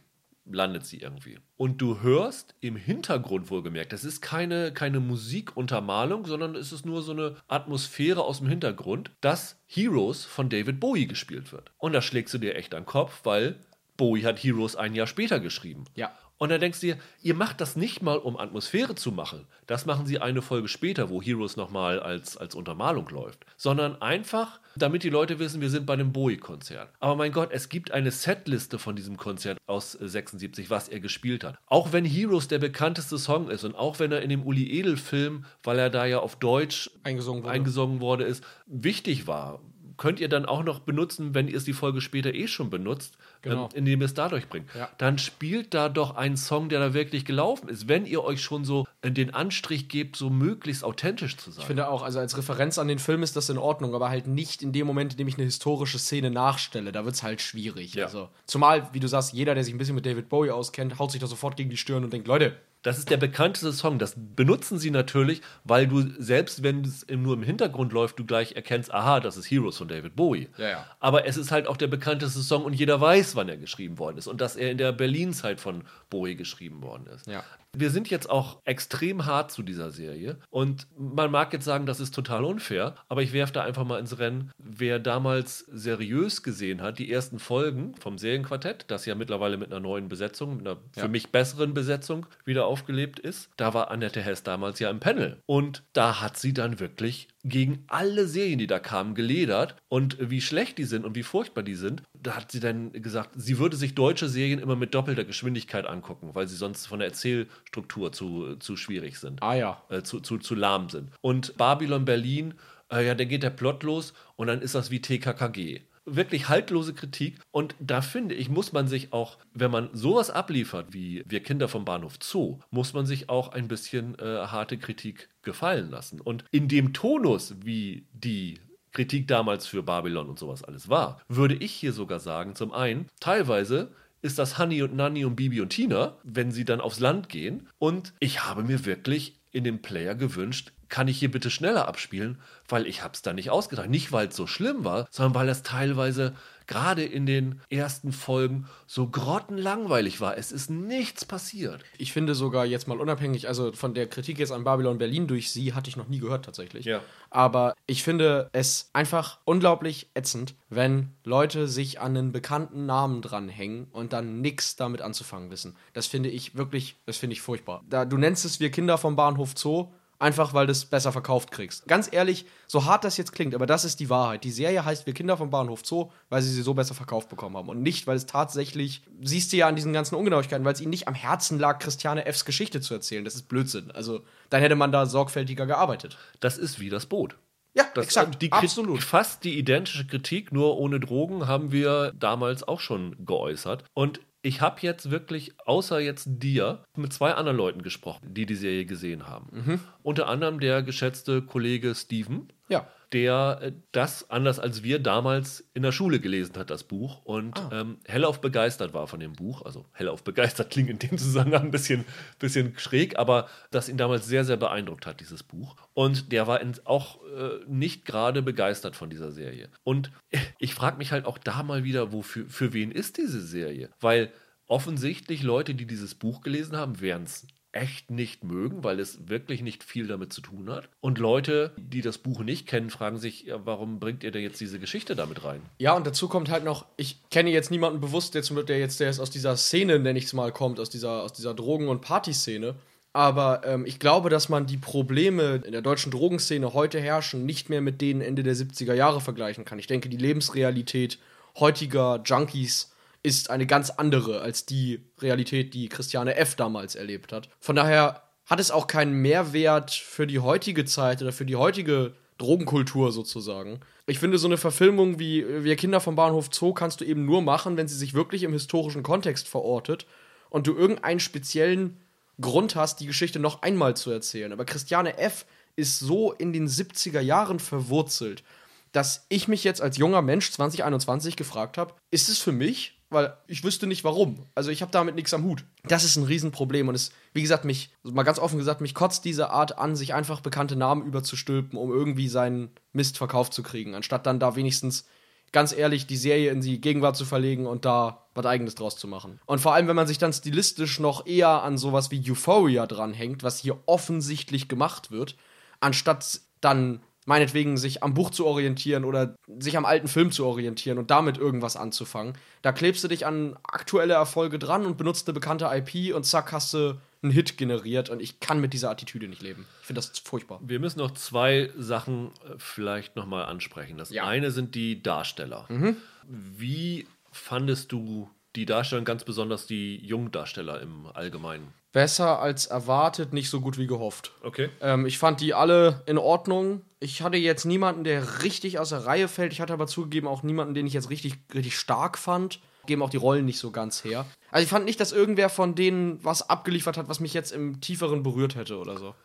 [SPEAKER 1] landet sie irgendwie. Und du hörst im Hintergrund wohlgemerkt, das ist keine, keine Musikuntermalung, sondern es ist nur so eine Atmosphäre aus dem Hintergrund, dass Heroes von David Bowie gespielt wird. Und da schlägst du dir echt an den Kopf, weil Bowie hat Heroes ein Jahr später geschrieben.
[SPEAKER 2] Ja.
[SPEAKER 1] Und dann denkst du dir, ihr macht das nicht mal, um Atmosphäre zu machen. Das machen sie eine Folge später, wo Heroes nochmal als, als Untermalung läuft. Sondern einfach, damit die Leute wissen, wir sind bei einem Bowie-Konzert. Aber mein Gott, es gibt eine Setliste von diesem Konzert aus 76, was er gespielt hat. Auch wenn Heroes der bekannteste Song ist und auch wenn er in dem Uli Edel-Film, weil er da ja auf Deutsch
[SPEAKER 2] eingesungen wurde,
[SPEAKER 1] eingesungen wurde ist, wichtig war, könnt ihr dann auch noch benutzen, wenn ihr es die Folge später eh schon benutzt, genau. indem ihr es dadurch bringt. Ja. Dann spielt da doch einen Song, der da wirklich gelaufen ist, wenn ihr euch schon so den Anstrich gebt, so möglichst authentisch zu sein.
[SPEAKER 2] Ich finde auch, also als Referenz an den Film ist das in Ordnung, aber halt nicht in dem Moment, in dem ich eine historische Szene nachstelle. Da wird es halt schwierig. Ja. Also, zumal, wie du sagst, jeder, der sich ein bisschen mit David Bowie auskennt, haut sich da sofort gegen die Stirn und denkt, Leute,
[SPEAKER 1] das ist der bekannteste Song. Das benutzen sie natürlich, weil du selbst wenn es nur im Hintergrund läuft, du gleich erkennst, aha, das ist Heroes von David Bowie.
[SPEAKER 2] Ja, ja.
[SPEAKER 1] Aber es ist halt auch der bekannteste Song und jeder weiß, wann er geschrieben worden ist und dass er in der Berlin-Zeit von Bowie geschrieben worden ist.
[SPEAKER 2] Ja.
[SPEAKER 1] Wir sind jetzt auch extrem hart zu dieser Serie und man mag jetzt sagen, das ist total unfair, aber ich werfe da einfach mal ins Rennen, wer damals seriös gesehen hat, die ersten Folgen vom Serienquartett, das ja mittlerweile mit einer neuen Besetzung, mit einer ja. für mich besseren Besetzung wieder aufgelebt ist, da war Annette Hess damals ja im Panel und da hat sie dann wirklich gegen alle Serien, die da kamen, geledert und wie schlecht die sind und wie furchtbar die sind. Da hat sie dann gesagt, sie würde sich deutsche Serien immer mit doppelter Geschwindigkeit angucken, weil sie sonst von der Erzählstruktur zu, zu schwierig sind.
[SPEAKER 2] Ah ja.
[SPEAKER 1] Äh, zu, zu, zu lahm sind. Und Babylon Berlin, äh, ja, dann geht der Plot los und dann ist das wie TKKG wirklich haltlose Kritik. Und da finde ich, muss man sich auch, wenn man sowas abliefert wie Wir Kinder vom Bahnhof Zoo, muss man sich auch ein bisschen äh, harte Kritik gefallen lassen. Und in dem Tonus, wie die Kritik damals für Babylon und sowas alles war, würde ich hier sogar sagen, zum einen, teilweise ist das Honey und Nanny und Bibi und Tina, wenn sie dann aufs Land gehen. Und ich habe mir wirklich in dem Player gewünscht, kann ich hier bitte schneller abspielen, weil ich habe es da nicht ausgedacht. Nicht, weil es so schlimm war, sondern weil es teilweise gerade in den ersten Folgen so grottenlangweilig war. Es ist nichts passiert.
[SPEAKER 2] Ich finde sogar jetzt mal unabhängig, also von der Kritik jetzt an Babylon Berlin durch sie, hatte ich noch nie gehört tatsächlich.
[SPEAKER 1] Ja.
[SPEAKER 2] Aber ich finde es einfach unglaublich ätzend, wenn Leute sich an einen bekannten Namen dranhängen und dann nichts damit anzufangen wissen. Das finde ich wirklich, das finde ich furchtbar. Da, du nennst es wir Kinder vom Bahnhof Zoo einfach weil du es besser verkauft kriegst. Ganz ehrlich, so hart das jetzt klingt, aber das ist die Wahrheit. Die Serie heißt Wir Kinder vom Bahnhof Zoo, weil sie sie so besser verkauft bekommen haben. Und nicht, weil es tatsächlich, siehst du ja an diesen ganzen Ungenauigkeiten, weil es ihnen nicht am Herzen lag, Christiane Fs Geschichte zu erzählen. Das ist Blödsinn. Also, dann hätte man da sorgfältiger gearbeitet.
[SPEAKER 1] Das ist wie das Boot.
[SPEAKER 2] Ja, das, exakt.
[SPEAKER 1] Die Absolut. Fast die identische Kritik, nur ohne Drogen, haben wir damals auch schon geäußert. Und ich habe jetzt wirklich, außer jetzt dir, mit zwei anderen Leuten gesprochen, die die Serie gesehen haben. Mhm. Unter anderem der geschätzte Kollege Steven.
[SPEAKER 2] Ja.
[SPEAKER 1] Der äh, das, anders als wir damals in der Schule gelesen hat, das Buch, und
[SPEAKER 2] Ah.
[SPEAKER 1] ähm, hellauf begeistert war von dem Buch. Also hellauf begeistert klingt in dem Zusammenhang ein bisschen, bisschen schräg, aber das ihn damals sehr, sehr beeindruckt hat, dieses Buch. Und der war auch äh, nicht gerade begeistert von dieser Serie. Und ich frage mich halt auch da mal wieder, wofür, für wen ist diese Serie? Weil offensichtlich Leute, die dieses Buch gelesen haben, werden es echt nicht mögen, weil es wirklich nicht viel damit zu tun hat. Und Leute, die das Buch nicht kennen, fragen sich, ja, warum bringt ihr denn jetzt diese Geschichte damit rein?
[SPEAKER 2] Ja, und dazu kommt halt noch, ich kenne jetzt niemanden bewusst, der jetzt der jetzt aus dieser Szene, nenne ich es mal, kommt, aus dieser, aus dieser Drogen- und Partyszene. Aber ähm, ich glaube, dass man die Probleme in der deutschen Drogenszene heute herrschen, nicht mehr mit denen Ende der 70er Jahre vergleichen kann. Ich denke, die Lebensrealität heutiger Junkies ist eine ganz andere als die Realität, die Christiane F. damals erlebt hat. Von daher hat es auch keinen Mehrwert für die heutige Zeit oder für die heutige Drogenkultur sozusagen. Ich finde, so eine Verfilmung wie Wir Kinder vom Bahnhof Zoo kannst du eben nur machen, wenn sie sich wirklich im historischen Kontext verortet und du irgendeinen speziellen Grund hast, die Geschichte noch einmal zu erzählen. Aber Christiane F. ist so in den 70er Jahren verwurzelt, dass ich mich jetzt als junger Mensch 2021 gefragt habe, ist es für mich? Weil ich wüsste nicht warum. Also ich habe damit nichts am Hut. Das ist ein Riesenproblem und es, wie gesagt, mich, also mal ganz offen gesagt, mich kotzt diese Art an, sich einfach bekannte Namen überzustülpen, um irgendwie seinen Mist verkauft zu kriegen, anstatt dann da wenigstens ganz ehrlich die Serie in die Gegenwart zu verlegen und da was eigenes draus zu machen. Und vor allem, wenn man sich dann stilistisch noch eher an sowas wie Euphoria dranhängt, was hier offensichtlich gemacht wird, anstatt dann meinetwegen sich am Buch zu orientieren oder sich am alten Film zu orientieren und damit irgendwas anzufangen. Da klebst du dich an aktuelle Erfolge dran und benutzt eine bekannte IP und zack hast du einen Hit generiert und ich kann mit dieser Attitüde nicht leben. Ich finde das furchtbar.
[SPEAKER 1] Wir müssen noch zwei Sachen äh, vielleicht nochmal ansprechen. Das
[SPEAKER 2] Ja.
[SPEAKER 1] eine sind die Darsteller. Wie fandest du die Darsteller, ganz besonders die Jungdarsteller im Allgemeinen?
[SPEAKER 2] Besser als erwartet, nicht so gut wie gehofft.
[SPEAKER 1] Okay.
[SPEAKER 2] Ähm, ich fand die alle in Ordnung. Ich hatte jetzt niemanden, der richtig aus der Reihe fällt. Ich hatte aber zugegeben auch niemanden, den ich jetzt richtig, richtig stark fand. Geben auch die Rollen nicht so ganz her. Also ich fand nicht, dass irgendwer von denen was abgeliefert hat, was mich jetzt im Tieferen berührt hätte oder so.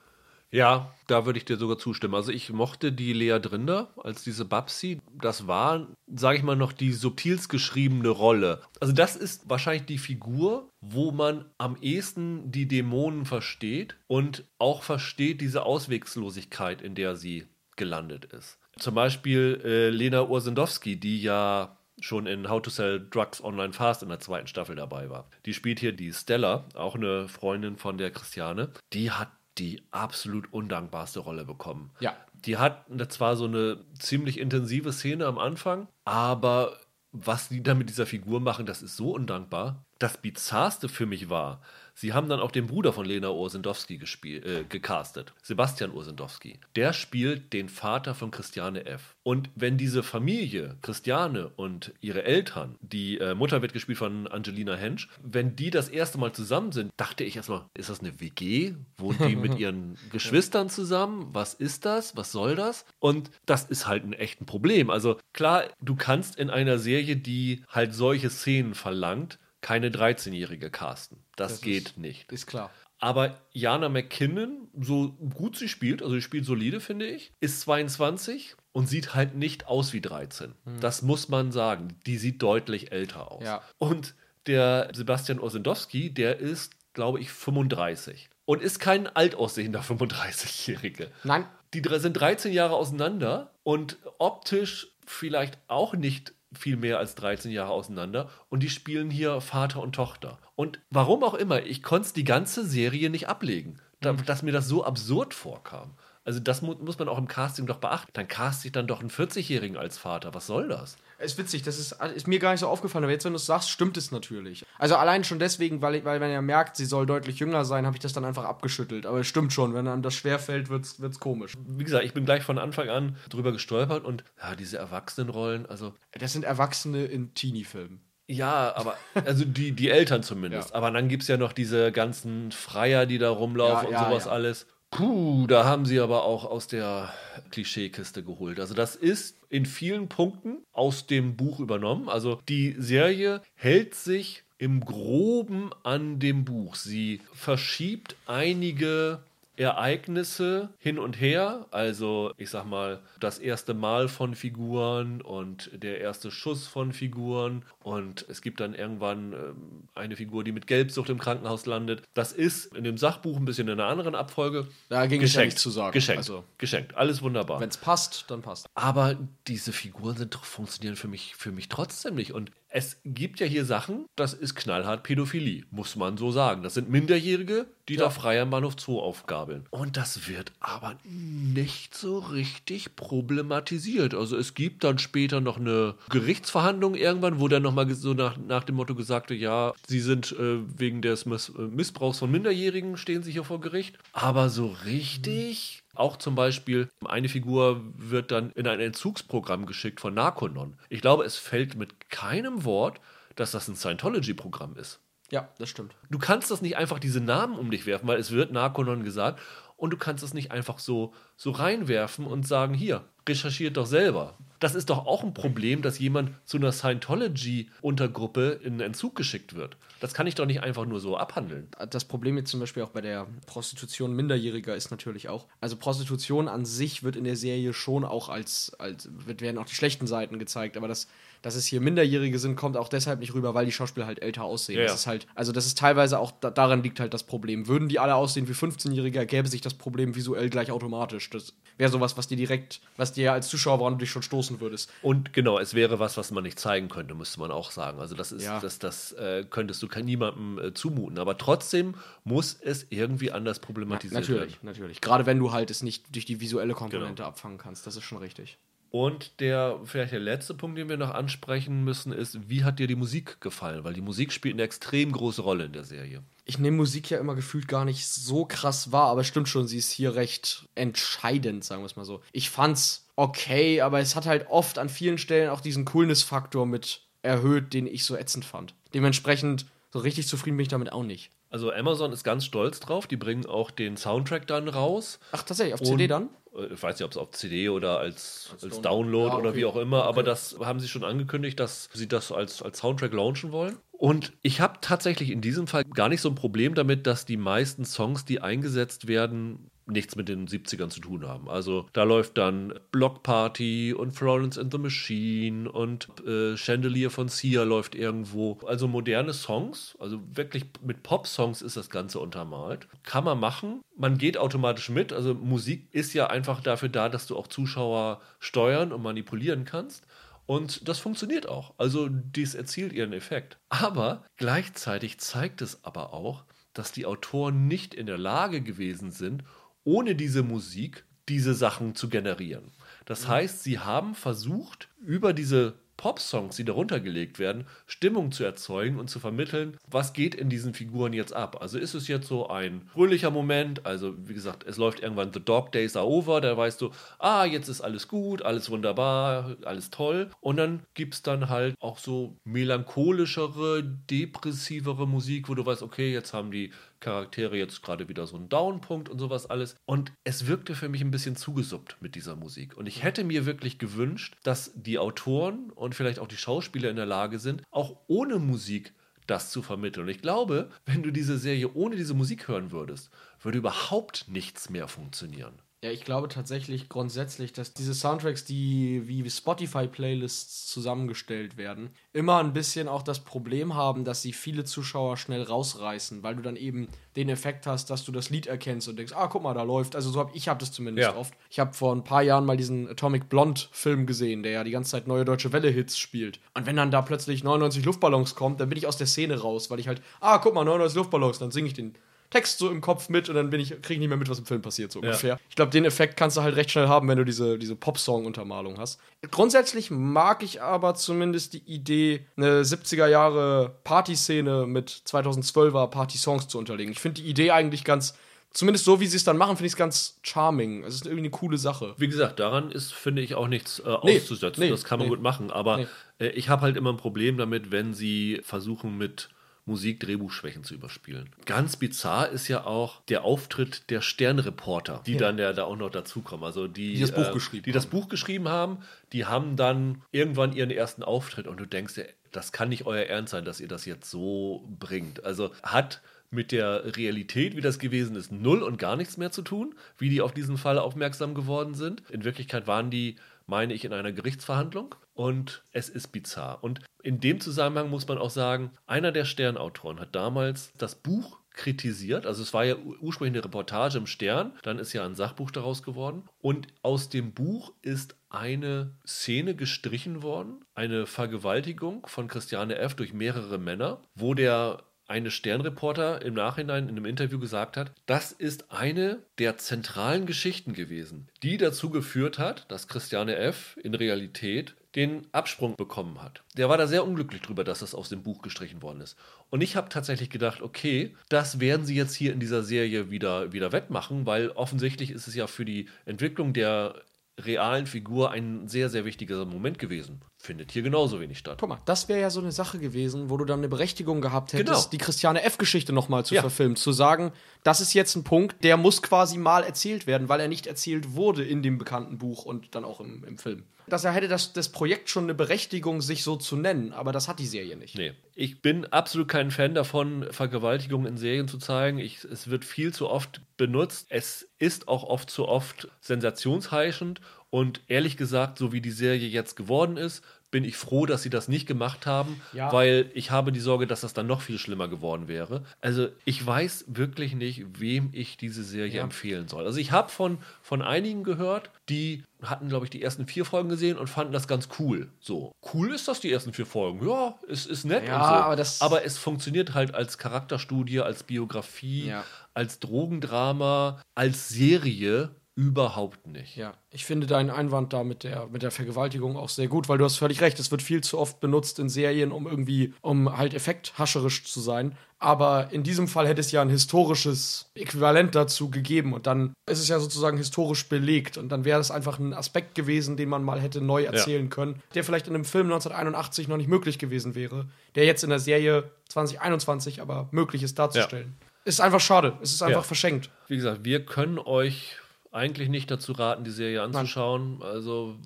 [SPEAKER 1] Ja, da würde ich dir sogar zustimmen. Also ich mochte die Lea Drinder als diese Babsi. Das war, sage ich mal, noch die subtilst geschriebene Rolle. Also das ist wahrscheinlich die Figur, wo man am ehesten die Dämonen versteht und auch versteht diese Auswegslosigkeit, in der sie gelandet ist. Zum Beispiel äh, Lena Ursendowski, die ja schon in How to Sell Drugs Online Fast in der zweiten Staffel dabei war. Die spielt hier die Stella, auch eine Freundin von der Christiane. Die hat die absolut undankbarste Rolle bekommen.
[SPEAKER 2] Ja.
[SPEAKER 1] Die hat zwar so eine ziemlich intensive Szene am Anfang, aber was die da mit dieser Figur machen, das ist so undankbar. Das Bizarrste für mich war, sie haben dann auch den Bruder von Lena Ursendowski gespielt, äh, gecastet, Sebastian Ursendowski. Der spielt den Vater von Christiane F. Und wenn diese Familie, Christiane und ihre Eltern, die äh, Mutter wird gespielt von Angelina Hensch, wenn die das erste Mal zusammen sind, dachte ich erstmal, ist das eine WG? Wohnt die mit ihren Geschwistern zusammen? Was ist das? Was soll das? Und das ist halt ein echtes Problem. Also klar, du kannst in einer Serie, die halt solche Szenen verlangt, keine 13-Jährige casten. Das,
[SPEAKER 2] Das
[SPEAKER 1] geht
[SPEAKER 2] ist-
[SPEAKER 1] nicht.
[SPEAKER 2] Ist klar.
[SPEAKER 1] Aber Jana McKinnon, so gut sie spielt, also sie spielt solide, finde ich, ist 22 und sieht halt nicht aus wie 13. Das muss man sagen. Die sieht deutlich älter aus.
[SPEAKER 2] Ja.
[SPEAKER 1] Und der Sebastian Osendowski, der ist, glaube ich, 35. Und ist kein altaussehender 35-Jährige.
[SPEAKER 2] Nein,
[SPEAKER 1] Die drei sind 13 Jahre auseinander und optisch vielleicht auch nicht viel mehr als 13 Jahre auseinander. Und die spielen hier Vater und Tochter. Und warum auch immer, ich konnte es die ganze Serie nicht ablegen, da, dass mir das so absurd vorkam. Also das mu muss man auch im Casting doch beachten. Dann cast ich dann doch einen 40-Jährigen als Vater. Was soll das?
[SPEAKER 2] ist witzig, das ist, ist mir gar nicht so aufgefallen, aber jetzt, wenn du es sagst, stimmt es natürlich. Also allein schon deswegen, weil, ich- weil wenn er merkt, sie soll deutlich jünger sein, habe ich das dann einfach abgeschüttelt. Aber es stimmt schon, wenn einem das schwerfällt, wird's, wird's komisch.
[SPEAKER 1] Wie gesagt, ich bin gleich von Anfang an drüber gestolpert und ja, diese Erwachsenenrollen, also
[SPEAKER 2] Das sind Erwachsene in Teenie-Filmen.
[SPEAKER 1] Ja, aber also die, die Eltern zumindest.
[SPEAKER 2] Ja.
[SPEAKER 1] Aber dann gibt es ja noch diese ganzen Freier, die da rumlaufen
[SPEAKER 2] Ja,
[SPEAKER 1] und
[SPEAKER 2] ja,
[SPEAKER 1] sowas
[SPEAKER 2] ja.
[SPEAKER 1] alles. Puh, da haben sie aber auch aus der Klischeekiste geholt. Also das ist in vielen Punkten aus dem Buch übernommen. Also die Serie hält sich im groben an dem Buch. Sie verschiebt einige Ereignisse hin und her. Also, ich sag mal, das erste Mal von Figuren und der erste Schuss von Figuren. Und es gibt dann irgendwann ähm, eine Figur, die mit Gelbsucht im Krankenhaus landet. Das ist in dem Sachbuch ein bisschen in einer anderen Abfolge.
[SPEAKER 2] Da ging es ja zu sagen.
[SPEAKER 1] Geschenkt.
[SPEAKER 2] Also,
[SPEAKER 1] geschenkt. Alles wunderbar.
[SPEAKER 2] wenn es passt, dann passt.
[SPEAKER 1] Aber diese Figuren sind funktionieren für mich, für mich trotzdem nicht. Und es gibt ja hier Sachen, das ist knallhart Pädophilie, muss man so sagen. Das sind Minderjährige, die da frei am Bahnhof Zoo aufgabeln. Und das wird aber nicht so richtig problematisiert. Also es gibt dann später noch eine Gerichtsverhandlung irgendwann, wo dann nochmal so nach, nach dem Motto gesagt wird, ja, sie sind äh, wegen des Miss äh, Missbrauchs von Minderjährigen, stehen sie hier vor Gericht. Aber so richtig... Auch zum Beispiel, eine Figur wird dann in ein Entzugsprogramm geschickt von Narconon. Ich glaube, es fällt mit keinem Wort, dass das ein Scientology-Programm ist.
[SPEAKER 2] Ja, das stimmt.
[SPEAKER 1] Du kannst das nicht einfach diese Namen um dich werfen, weil es wird Narconon gesagt und du kannst es nicht einfach so, so reinwerfen und sagen, hier, recherchiert doch selber. Das ist doch auch ein Problem, dass jemand zu einer Scientology-Untergruppe in Entzug geschickt wird. Das kann ich doch nicht einfach nur so abhandeln.
[SPEAKER 2] Das Problem jetzt zum Beispiel auch bei der Prostitution Minderjähriger ist natürlich auch, also Prostitution an sich wird in der Serie schon auch als, als wird, werden auch die schlechten Seiten gezeigt, aber das, dass es hier Minderjährige sind, kommt auch deshalb nicht rüber, weil die Schauspieler halt älter aussehen.
[SPEAKER 1] Ja,
[SPEAKER 2] Das ist halt, also das ist teilweise auch, da, daran liegt halt das Problem. Würden die alle aussehen wie 15-Jährige, gäbe sich das Problem visuell gleich automatisch. Das wäre sowas, was dir direkt, was dir als Zuschauer, woran du dich schon stoßen würdest.
[SPEAKER 1] Und genau, es wäre was, was man nicht zeigen könnte, müsste man auch sagen. Also das ist,
[SPEAKER 2] Ja.
[SPEAKER 1] das, das äh, könntest du kein, niemandem äh, zumuten. Aber trotzdem muss es irgendwie anders problematisiert
[SPEAKER 2] Natürlich,
[SPEAKER 1] werden.
[SPEAKER 2] natürlich. Gerade wenn du halt es nicht durch die visuelle Komponente abfangen kannst. Das ist schon richtig.
[SPEAKER 1] Und der vielleicht der letzte Punkt, den wir noch ansprechen müssen, ist, wie hat dir die Musik gefallen? Weil die Musik spielt eine extrem große Rolle in der Serie.
[SPEAKER 2] Ich nehme Musik ja immer gefühlt gar nicht so krass wahr, aber es stimmt schon, sie ist hier recht entscheidend, sagen wir es mal so. Ich fand's okay, aber es hat halt oft an vielen Stellen auch diesen Coolness-Faktor mit erhöht, den ich so ätzend fand. Dementsprechend, so richtig zufrieden bin ich damit auch nicht.
[SPEAKER 1] Also Amazon ist ganz stolz drauf. Die bringen auch den Soundtrack dann raus.
[SPEAKER 2] Ach, tatsächlich, auf CD dann?
[SPEAKER 1] Äh, Ich weiß nicht, ob es auf CD oder als, als,
[SPEAKER 2] Als
[SPEAKER 1] Download.
[SPEAKER 2] Ja,
[SPEAKER 1] oder
[SPEAKER 2] okay.
[SPEAKER 1] wie auch immer, aber
[SPEAKER 2] Okay.
[SPEAKER 1] das haben sie schon angekündigt, dass sie das als, als Soundtrack launchen wollen. Und ich habe tatsächlich in diesem Fall gar nicht so ein Problem damit, dass die meisten Songs, die eingesetzt werden, nichts mit den 70ern zu tun haben. Also da läuft dann Block Party und Florence and the Machine und äh, Chandelier von Sia läuft irgendwo. Also moderne Songs, also wirklich mit Pop-Songs ist das Ganze untermalt. Kann man machen. Man geht automatisch mit. Also Musik ist ja einfach dafür da, dass du auch Zuschauer steuern und manipulieren kannst. Und das funktioniert auch. Also dies erzielt ihren Effekt. Aber gleichzeitig zeigt es aber auch, dass die Autoren nicht in der Lage gewesen sind, ohne diese Musik diese Sachen zu generieren. Das heißt, sie haben versucht, über diese Pop-Songs, die darunter gelegt werden, Stimmung zu erzeugen und zu vermitteln, was geht in diesen Figuren jetzt ab. Also ist es jetzt so ein fröhlicher Moment, also wie gesagt, es läuft irgendwann The Dog Days are over, da weißt du, ah, jetzt ist alles gut, alles wunderbar, alles toll. Und dann gibt es dann halt auch so melancholischere, depressivere Musik, wo du weißt, okay, jetzt haben die Charaktere jetzt gerade wieder so einen Downpunkt und sowas alles. Und es wirkte für mich ein bisschen zugesuppt mit dieser Musik. Und ich hätte mir wirklich gewünscht, dass die Autoren und vielleicht auch die Schauspieler in der Lage sind, auch ohne Musik das zu vermitteln. Und ich glaube, wenn du diese Serie ohne diese Musik hören würdest, würde überhaupt nichts mehr funktionieren.
[SPEAKER 2] Ja, ich glaube tatsächlich grundsätzlich, dass diese Soundtracks, die wie Spotify-Playlists zusammengestellt werden, immer ein bisschen auch das Problem haben, dass sie viele Zuschauer schnell rausreißen, weil du dann eben den Effekt hast, dass du das Lied erkennst und denkst, ah, guck mal, da läuft. Also so habe ich habe das zumindest
[SPEAKER 1] Ja.
[SPEAKER 2] oft. Ich habe vor ein paar Jahren mal diesen Atomic Blonde Film gesehen, der ja die ganze Zeit neue deutsche Welle Hits spielt. Und wenn dann da plötzlich 99 Luftballons kommt, dann bin ich aus der Szene raus, weil ich halt, ah, guck mal, 99 Luftballons, dann singe ich den Text so im Kopf mit und dann bin ich, kriege ich nicht mehr mit, was im Film passiert, so ungefähr. Ich glaube, den Effekt kannst du halt recht schnell haben, wenn du diese, diese Pop-Song-Untermalung hast. Grundsätzlich mag ich aber zumindest die Idee, eine 70er Jahre Partyszene mit 2012er Party-Songs zu unterlegen. Ich finde die Idee eigentlich ganz, zumindest so wie sie es dann machen, finde ich es ganz charming. Es ist irgendwie eine coole Sache.
[SPEAKER 1] Wie gesagt, daran ist, finde ich, auch nichts äh, auszusetzen.
[SPEAKER 2] nee,
[SPEAKER 1] das kann man
[SPEAKER 2] nee.
[SPEAKER 1] gut machen. Aber äh, ich habe halt immer ein Problem damit, wenn sie versuchen, mit Musik Drehbuchschwächen zu überspielen. Ganz bizarr ist ja auch der Auftritt der Sternreporter, die dann ja da auch noch dazukommen. Also die,
[SPEAKER 2] Die das Buch
[SPEAKER 1] äh,
[SPEAKER 2] geschrieben
[SPEAKER 1] die das Buch geschrieben haben, die haben dann irgendwann ihren ersten Auftritt und du denkst das kann nicht euer Ernst sein, dass ihr das jetzt so bringt. Also hat mit der Realität, wie das gewesen ist, null und gar nichts mehr zu tun, wie die auf diesen Fall aufmerksam geworden sind. In Wirklichkeit waren die, meine ich, in einer Gerichtsverhandlung und es ist bizarr. Und in dem Zusammenhang muss man auch sagen, einer der Sternautoren hat damals das Buch kritisiert. Also es war ja ursprünglich eine Reportage im Stern, dann ist ja ein Sachbuch daraus geworden. Und aus dem Buch ist eine Szene gestrichen worden, eine Vergewaltigung von Christiane F. durch mehrere Männer, wo der eine Sternreporter im Nachhinein in einem Interview gesagt hat, das ist eine der zentralen Geschichten gewesen, die dazu geführt hat, dass Christiane F. in Realität den Absprung bekommen hat. Der war da sehr unglücklich drüber, dass das aus dem Buch gestrichen worden ist. Und ich habe tatsächlich gedacht, okay, das werden sie jetzt hier in dieser Serie wieder, wieder wettmachen, weil offensichtlich ist es ja für die Entwicklung der realen Figur ein sehr, sehr wichtiger Moment gewesen. Findet hier genauso wenig statt.
[SPEAKER 2] Guck mal, das wäre ja so eine Sache gewesen, wo du dann eine Berechtigung gehabt hättest,
[SPEAKER 1] Genau.
[SPEAKER 2] die Christiane F-Geschichte nochmal zu
[SPEAKER 1] Ja.
[SPEAKER 2] verfilmen. Zu sagen, das ist jetzt ein Punkt, der muss quasi mal erzählt werden, weil er nicht erzählt wurde in dem bekannten Buch und dann auch im, im Film. Dass er hätte das, das Projekt schon eine Berechtigung, sich so zu nennen, aber das hat die Serie nicht.
[SPEAKER 1] Nee. Ich bin absolut kein Fan davon, Vergewaltigungen in Serien zu zeigen. Ich, es wird viel zu oft benutzt. Es ist auch oft zu oft sensationsheischend. Und ehrlich gesagt, so wie die Serie jetzt geworden ist, bin ich froh, dass sie das nicht gemacht haben,
[SPEAKER 2] Ja.
[SPEAKER 1] weil ich habe die Sorge, dass das dann noch viel schlimmer geworden wäre. Also ich weiß wirklich nicht, wem ich diese Serie
[SPEAKER 2] Ja.
[SPEAKER 1] empfehlen soll. Also ich habe von, von einigen gehört, die hatten, glaube ich, die ersten vier Folgen gesehen und fanden das ganz cool. So, cool ist das, die ersten vier Folgen. Ja, es ist nett
[SPEAKER 2] Ja,
[SPEAKER 1] und so.
[SPEAKER 2] aber das-
[SPEAKER 1] aber es funktioniert halt als Charakterstudie, als Biografie, als Drogendrama, als Serie überhaupt nicht.
[SPEAKER 2] Ja, ich finde deinen Einwand da mit der, mit der Vergewaltigung auch sehr gut, weil du hast völlig recht. Es wird viel zu oft benutzt in Serien, um irgendwie, um halt effekthascherisch zu sein. Aber in diesem Fall hätte es ja ein historisches Äquivalent dazu gegeben und dann ist es ja sozusagen historisch belegt und dann wäre es einfach ein Aspekt gewesen, den man mal hätte neu erzählen können, der vielleicht in einem Film 1981 noch nicht möglich gewesen wäre, der jetzt in der Serie 2021 aber möglich ist darzustellen. Ist einfach schade. Es ist einfach
[SPEAKER 1] Ja.
[SPEAKER 2] verschenkt.
[SPEAKER 1] Wie gesagt, wir können euch eigentlich nicht dazu raten, die Serie anzuschauen. Also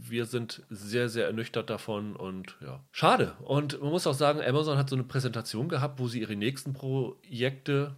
[SPEAKER 1] wir sind sehr, sehr ernüchtert davon und ja, schade. Und man muss auch sagen, Amazon hat so eine Präsentation gehabt, wo sie ihre nächsten Projekte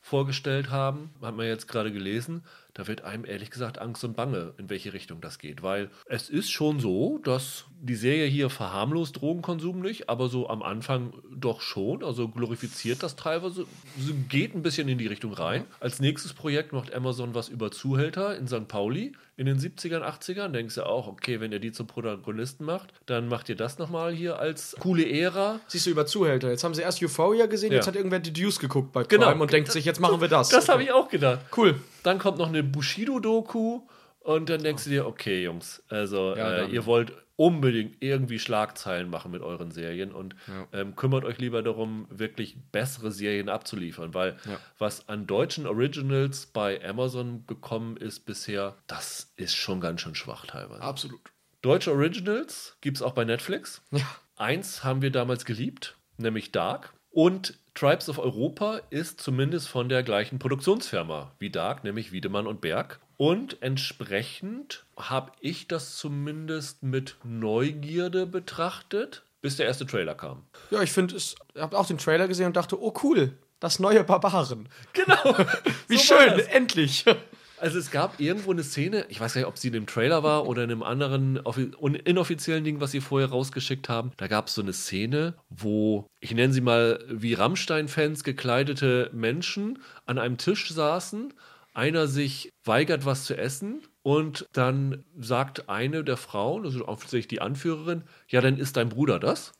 [SPEAKER 1] vorgestellt haben. Hat man jetzt gerade gelesen. Da wird einem ehrlich gesagt Angst und Bange, in welche Richtung das geht. Weil es ist schon so, dass die Serie hier verharmlost Drogenkonsum nicht, aber so am Anfang doch schon. Also glorifiziert das teilweise. Sie geht ein bisschen in die Richtung rein. Als nächstes Projekt macht Amazon was über Zuhälter in St. Pauli in den 70ern, 80ern. Denkst du auch, okay, wenn ihr die zum Protagonisten macht, dann macht ihr das nochmal hier als coole Ära.
[SPEAKER 2] Siehst du über Zuhälter. Jetzt haben sie erst Euphoria gesehen,
[SPEAKER 1] Ja.
[SPEAKER 2] jetzt hat irgendwer die Deuce geguckt bei
[SPEAKER 1] Genau.
[SPEAKER 2] Prime und denkt sich, jetzt machen wir das.
[SPEAKER 1] Das habe ich auch gedacht.
[SPEAKER 2] Cool.
[SPEAKER 1] Dann kommt noch eine Bushido-Doku und dann denkst du dir, okay, Jungs, also
[SPEAKER 2] Ja,
[SPEAKER 1] äh, ihr wollt unbedingt irgendwie Schlagzeilen machen mit euren Serien und ähm, kümmert euch lieber darum, wirklich bessere Serien abzuliefern, weil
[SPEAKER 2] Ja.
[SPEAKER 1] was an deutschen Originals bei Amazon gekommen ist bisher, das ist schon ganz schön schwach teilweise.
[SPEAKER 2] Absolut.
[SPEAKER 1] Deutsche Originals gibt es auch bei Netflix.
[SPEAKER 2] Ja.
[SPEAKER 1] Eins haben wir damals geliebt, nämlich Dark. Und Tribes of Europa ist zumindest von der gleichen Produktionsfirma wie Dark, nämlich Wiedemann und Berg. Und entsprechend habe ich das zumindest mit Neugierde betrachtet, bis der erste Trailer kam.
[SPEAKER 2] Ja, ich finde, ich habe auch den Trailer gesehen und dachte, oh cool, das neue Barbaren.
[SPEAKER 1] Genau.
[SPEAKER 2] Wie
[SPEAKER 1] So
[SPEAKER 2] schön, endlich.
[SPEAKER 1] Also es gab irgendwo eine Szene, ich weiß gar nicht, ob sie in dem Trailer war oder in einem anderen inoffiziellen Ding, was sie vorher rausgeschickt haben. Da gab es so eine Szene, wo, ich nenne sie mal wie Rammstein-Fans gekleidete Menschen an einem Tisch saßen, einer sich weigert, was zu essen. Und dann sagt eine der Frauen, also offensichtlich die Anführerin, ja, dann ist dein Bruder das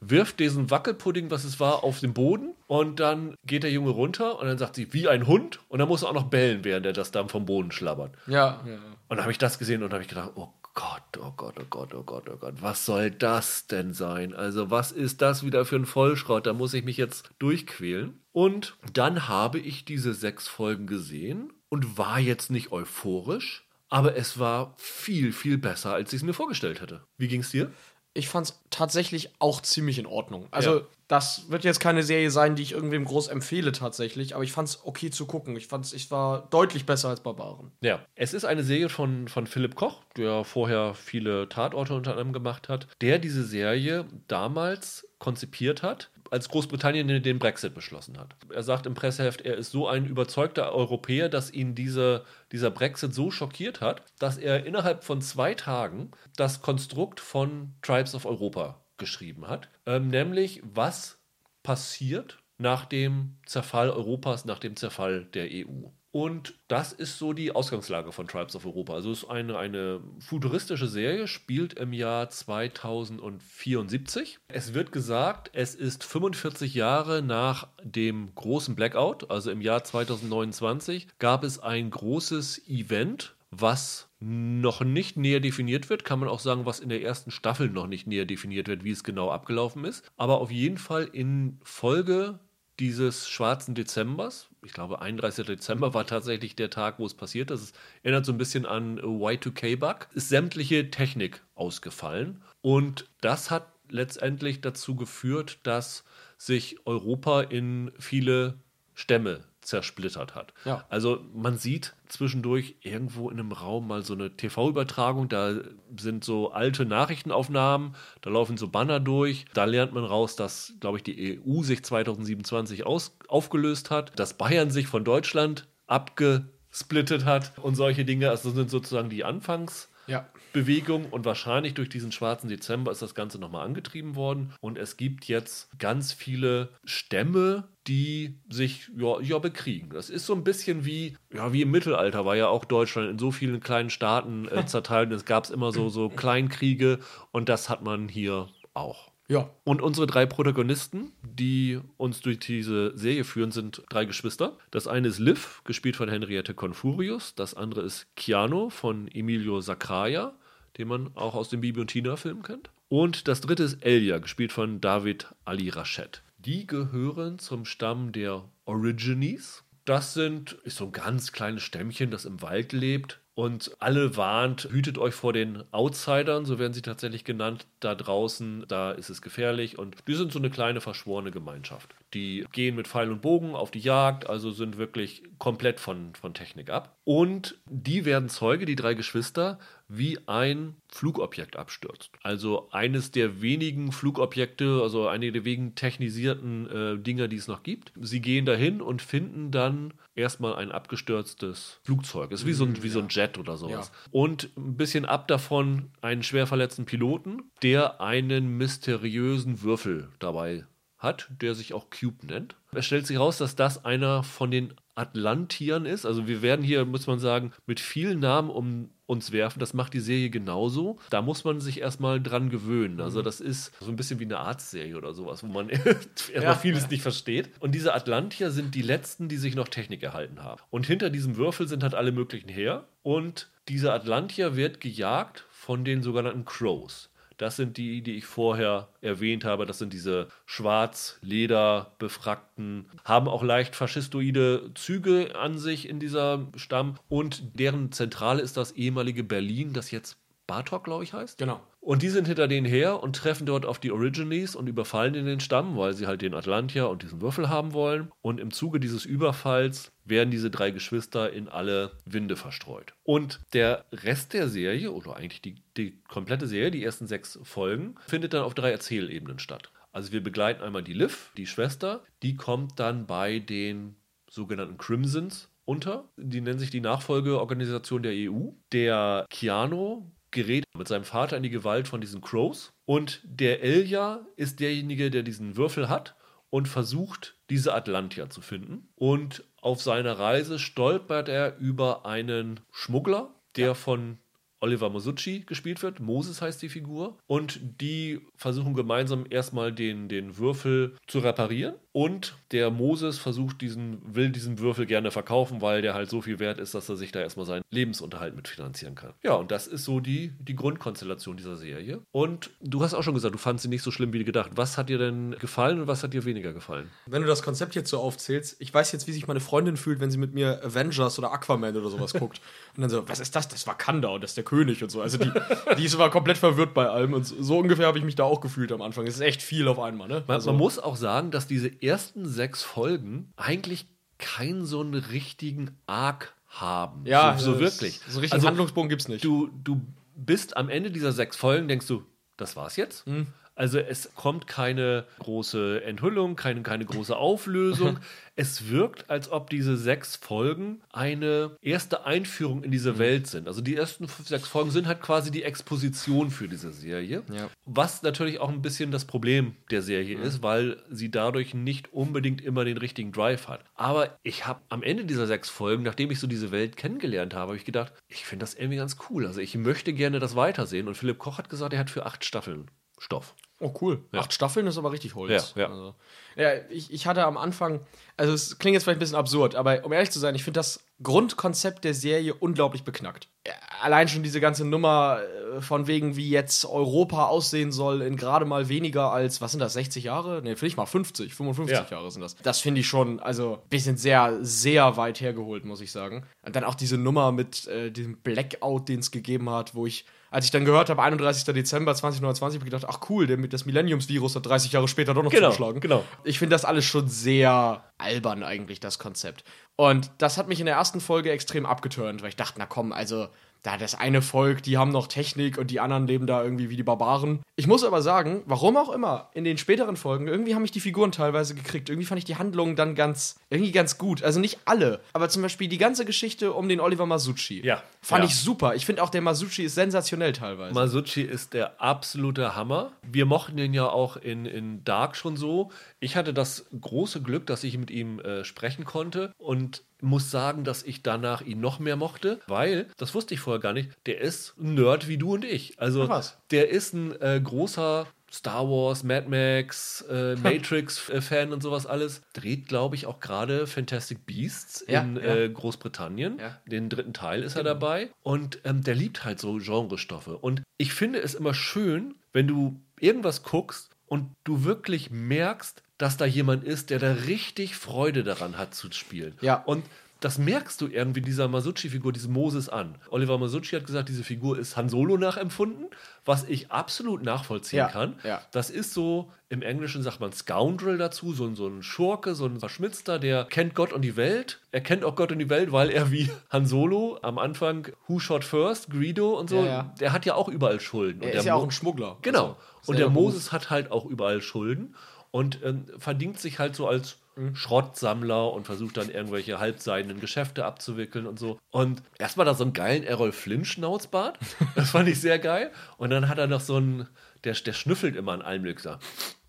[SPEAKER 1] wirft diesen Wackelpudding, was es war, auf den Boden und dann geht der Junge runter und dann sagt sie, wie ein Hund und dann muss er auch noch bellen, während er das dann vom Boden schlabbert.
[SPEAKER 2] Ja, ja.
[SPEAKER 1] Und dann habe ich das gesehen und habe ich gedacht, oh Gott, oh Gott, oh Gott, oh Gott, oh Gott, was soll das denn sein? Also was ist das wieder für ein Vollschrott? Da muss ich mich jetzt durchquälen. Und dann habe ich diese sechs Folgen gesehen und war jetzt nicht euphorisch, aber es war viel, viel besser, als ich es mir vorgestellt hätte. Wie ging es dir?
[SPEAKER 2] Ich fand es tatsächlich auch ziemlich in Ordnung. Also,
[SPEAKER 1] Ja.
[SPEAKER 2] das wird jetzt keine Serie sein, die ich irgendwem groß empfehle tatsächlich, aber ich fand es okay zu gucken. Ich fand es, ich war deutlich besser als Barbaren.
[SPEAKER 1] Ja, es ist eine Serie von, von Philipp Koch, der vorher viele Tatorte unter anderem gemacht hat, der diese Serie damals konzipiert hat, als Großbritannien den Brexit beschlossen hat. Er sagt im Presseheft, er ist so ein überzeugter Europäer, dass ihn diese, dieser Brexit so schockiert hat, dass er innerhalb von zwei Tagen das Konstrukt von Tribes of Europa geschrieben hat, ähm, nämlich was passiert nach dem Zerfall Europas, nach dem Zerfall der EU. Und das ist so die Ausgangslage von Tribes of Europa. Also es ist eine, eine futuristische Serie, spielt im Jahr 2074. Es wird gesagt, es ist 45 Jahre nach dem großen Blackout, also im Jahr 2029, gab es ein großes Event, was noch nicht näher definiert wird, kann man auch sagen, was in der ersten Staffel noch nicht näher definiert wird, wie es genau abgelaufen ist. Aber auf jeden Fall in Folge dieses schwarzen Dezembers, ich glaube 31. Dezember war tatsächlich der Tag, wo es passiert ist. Es erinnert so ein bisschen an Y2K-Bug, ist sämtliche Technik ausgefallen. Und das hat letztendlich dazu geführt, dass sich Europa in viele Stämme zersplittert hat.
[SPEAKER 2] Ja.
[SPEAKER 1] Also man sieht zwischendurch irgendwo in einem Raum mal so eine TV-Übertragung, da sind so alte Nachrichtenaufnahmen, da laufen so Banner durch, da lernt man raus, dass, glaube ich, die EU sich 2027 aus, aufgelöst hat, dass Bayern sich von Deutschland abgesplittet hat und solche Dinge. Also das sind sozusagen die Anfangs-
[SPEAKER 2] Ja.
[SPEAKER 1] Bewegung und wahrscheinlich durch diesen schwarzen Dezember ist das Ganze nochmal angetrieben worden und es gibt jetzt ganz viele Stämme, die sich ja, ja bekriegen. Das ist so ein bisschen wie, ja, wie im Mittelalter war ja auch Deutschland in so vielen kleinen Staaten äh, zerteilt. Es gab immer so, so Kleinkriege und das hat man hier auch.
[SPEAKER 2] Ja.
[SPEAKER 1] Und unsere drei Protagonisten, die uns durch diese Serie führen, sind drei Geschwister. Das eine ist Liv, gespielt von Henriette Confurius. Das andere ist Keanu von Emilio Sacraia, den man auch aus dem Bibi und Tina-Film kennt. Und das dritte ist Elia, gespielt von David Ali Rachet. Die gehören zum Stamm der Origines. Das sind, ist so ein ganz kleines Stämmchen, das im Wald lebt und alle warnt, hütet euch vor den Outsidern, so werden sie tatsächlich genannt, da draußen, da ist es gefährlich und die sind so eine kleine verschworene Gemeinschaft. Die gehen mit Pfeil und Bogen auf die Jagd, also sind wirklich komplett von, von Technik ab. Und die werden Zeuge, die drei Geschwister, wie ein Flugobjekt abstürzt. Also eines der wenigen Flugobjekte, also eine der wenigen technisierten äh, Dinger, die es noch gibt. Sie gehen dahin und finden dann erstmal ein abgestürztes Flugzeug. Ist wie so ein, wie so ein Jet oder sowas. Und ein bisschen ab davon einen schwer verletzten Piloten, der einen mysteriösen Würfel dabei hat, der sich auch Cube nennt. Es stellt sich raus, dass das einer von den Atlantiern ist. Also wir werden hier, muss man sagen, mit vielen Namen um uns werfen. Das macht die Serie genauso. Da muss man sich erstmal dran gewöhnen. Also das ist so ein bisschen wie eine Arztserie oder sowas, wo man erstmal
[SPEAKER 2] Ja,
[SPEAKER 1] vieles
[SPEAKER 2] ja.
[SPEAKER 1] nicht versteht. Und diese Atlantier sind die letzten, die sich noch Technik erhalten haben. Und hinter diesem Würfel sind halt alle möglichen her. Und dieser Atlantier wird gejagt von den sogenannten Crows. Das sind die, die ich vorher erwähnt habe. Das sind diese schwarz-leder befrackten, haben auch leicht faschistoide Züge an sich in dieser Stamm. Und deren Zentrale ist das ehemalige Berlin, das jetzt Bartok, glaube ich, heißt.
[SPEAKER 2] Genau.
[SPEAKER 1] Und die sind hinter denen her und treffen dort auf die Origines und überfallen in den Stamm, weil sie halt den Atlantier und diesen Würfel haben wollen. Und im Zuge dieses Überfalls werden diese drei Geschwister in alle Winde verstreut. Und der Rest der Serie, oder eigentlich die, die komplette Serie, die ersten sechs Folgen, findet dann auf drei Erzählebenen statt. Also wir begleiten einmal die Liv, die Schwester, die kommt dann bei den sogenannten Crimsons unter. Die nennen sich die Nachfolgeorganisation der EU. Der Keanu gerät mit seinem Vater in die Gewalt von diesen Crows. Und der Elja ist derjenige, der diesen Würfel hat und versucht, diese Atlantier zu finden. Und auf seiner Reise stolpert er über einen Schmuggler, der von Oliver Mosucci gespielt wird. Moses heißt die Figur. Und die versuchen gemeinsam erstmal den, den Würfel zu reparieren. Und der Moses versucht diesen, will diesen Würfel gerne verkaufen, weil der halt so viel wert ist, dass er sich da erstmal seinen Lebensunterhalt mitfinanzieren kann. Ja, und das ist so die, die Grundkonstellation dieser Serie. Und du hast auch schon gesagt, du fandst sie nicht so schlimm wie gedacht. Was hat dir denn gefallen und was hat dir weniger gefallen?
[SPEAKER 2] Wenn du das Konzept jetzt so aufzählst, ich weiß jetzt, wie sich meine Freundin fühlt, wenn sie mit mir Avengers oder Aquaman oder sowas guckt. Und dann so, was ist das? Das war Kanda und das ist der König und so. Also die, die ist war komplett verwirrt bei allem. Und so ungefähr habe ich mich da auch gefühlt am Anfang. Es ist echt viel auf einmal, ne?
[SPEAKER 1] Man,
[SPEAKER 2] Also,
[SPEAKER 1] man muss auch sagen, dass diese ersten sechs Folgen eigentlich keinen so einen richtigen Arc haben.
[SPEAKER 2] ja,
[SPEAKER 1] so, so wirklich.
[SPEAKER 2] So richtig
[SPEAKER 1] Also,
[SPEAKER 2] Handlungsbogen gibt's nicht.
[SPEAKER 1] du, du bist am Ende dieser sechs Folgen, denkst du, das war's jetzt?
[SPEAKER 2] Mhm.
[SPEAKER 1] Also es kommt keine große Enthüllung, keine, keine große Auflösung. es wirkt, als ob diese sechs Folgen eine erste Einführung in diese Welt sind. Also die ersten sechs Folgen sind halt quasi die Exposition für diese Serie.
[SPEAKER 2] Ja.
[SPEAKER 1] Was natürlich auch ein bisschen das Problem der Serie ist, weil sie dadurch nicht unbedingt immer den richtigen Drive hat. Aber ich habe am Ende dieser sechs Folgen, nachdem ich so diese Welt kennengelernt habe, habe ich gedacht, ich finde das irgendwie ganz cool. Also ich möchte gerne das weitersehen. Und Philipp Koch hat gesagt, er hat für acht Staffeln Stoff.
[SPEAKER 2] Oh, cool. Acht Staffeln ist aber richtig Holz.
[SPEAKER 1] Ja, ja.
[SPEAKER 2] Also, ja ich, ich hatte am Anfang, also es klingt jetzt vielleicht ein bisschen absurd, aber um ehrlich zu sein, ich finde das Grundkonzept der Serie unglaublich beknackt. Ja, Allein schon diese ganze Nummer äh, von wegen, wie jetzt Europa aussehen soll in gerade mal weniger als, was sind das, 60 Jahre? Ne, vielleicht mal 50, 55
[SPEAKER 1] Ja.
[SPEAKER 2] Jahre sind das. Das finde ich schon, also ein bisschen sehr, sehr weit hergeholt, muss ich sagen. Und dann auch diese Nummer mit äh, diesem Blackout, den es gegeben hat, wo ich als ich dann gehört habe, 31. Dezember 2029, habe ich gedacht, ach cool, der mit das Millenniums-Virus hat 30 Jahre später doch noch
[SPEAKER 1] Genau,
[SPEAKER 2] zugeschlagen.
[SPEAKER 1] genau.
[SPEAKER 2] Ich finde das alles schon sehr albern eigentlich, das Konzept. Und das hat mich in der ersten Folge extrem abgeturnt, weil ich dachte, na komm, also da das eine Volk, die haben noch Technik und die anderen leben da irgendwie wie die Barbaren. Ich muss aber sagen, warum auch immer, in den späteren Folgen, irgendwie haben mich die Figuren teilweise gekriegt. Irgendwie fand ich die Handlungen dann ganz, irgendwie ganz gut. Also nicht alle, aber zum Beispiel die ganze Geschichte um den Oliver Masucci.
[SPEAKER 1] Ja,
[SPEAKER 2] Fand
[SPEAKER 1] ja.
[SPEAKER 2] ich super. Ich finde auch, der Masucci ist sensationell teilweise.
[SPEAKER 1] Masucci ist der absolute Hammer. Wir mochten ihn ja auch in, in Dark schon so. Ich hatte das große Glück, dass ich mit ihm äh, sprechen konnte und muss sagen, dass ich danach ihn noch mehr mochte, weil, das wusste ich vorher gar nicht, der ist ein Nerd wie du und ich. Also der ist ein äh, großer Star Wars, Mad Max, äh, Matrix-Fan und sowas alles. Dreht, glaube ich, auch gerade Fantastic Beasts
[SPEAKER 2] Ja,
[SPEAKER 1] in
[SPEAKER 2] ja.
[SPEAKER 1] Äh, Großbritannien.
[SPEAKER 2] Ja.
[SPEAKER 1] Den dritten Teil ist er dabei. Und ähm, der liebt halt so Genrestoffe. Und ich finde es immer schön, wenn du irgendwas guckst und du wirklich merkst, dass da jemand ist, der da richtig Freude daran hat zu spielen.
[SPEAKER 2] Ja.
[SPEAKER 1] Und das merkst du irgendwie dieser Masucci-Figur, diesem Moses an. Oliver Masucci hat gesagt, diese Figur ist Han Solo nachempfunden, was ich absolut nachvollziehen
[SPEAKER 2] Ja,
[SPEAKER 1] kann.
[SPEAKER 2] ja.
[SPEAKER 1] Das ist so, im Englischen sagt man Scoundrel dazu, so, ein- so ein Schurke, so ein Verschmitzter, der kennt Gott und die Welt. Er kennt auch Gott und die Welt, weil er wie Han Solo am Anfang Who Shot First, Greedo und so,
[SPEAKER 2] Ja,
[SPEAKER 1] der hat ja auch überall Schulden.
[SPEAKER 2] er
[SPEAKER 1] und
[SPEAKER 2] ist
[SPEAKER 1] der
[SPEAKER 2] ja
[SPEAKER 1] Mo-
[SPEAKER 2] auch ein Schmuggler.
[SPEAKER 1] Genau.
[SPEAKER 2] Also,
[SPEAKER 1] und der
[SPEAKER 2] Beruf.
[SPEAKER 1] Moses hat halt auch überall Schulden und ähm, verdient sich halt so als Schrottsammler und versucht dann irgendwelche halbseidenen Geschäfte abzuwickeln und so. Und erstmal da so einen geilen Errol Flynn-Schnauzbart. Das fand ich sehr geil. Und dann hat er noch so einen, der, der schnüffelt immer an allem möglichen.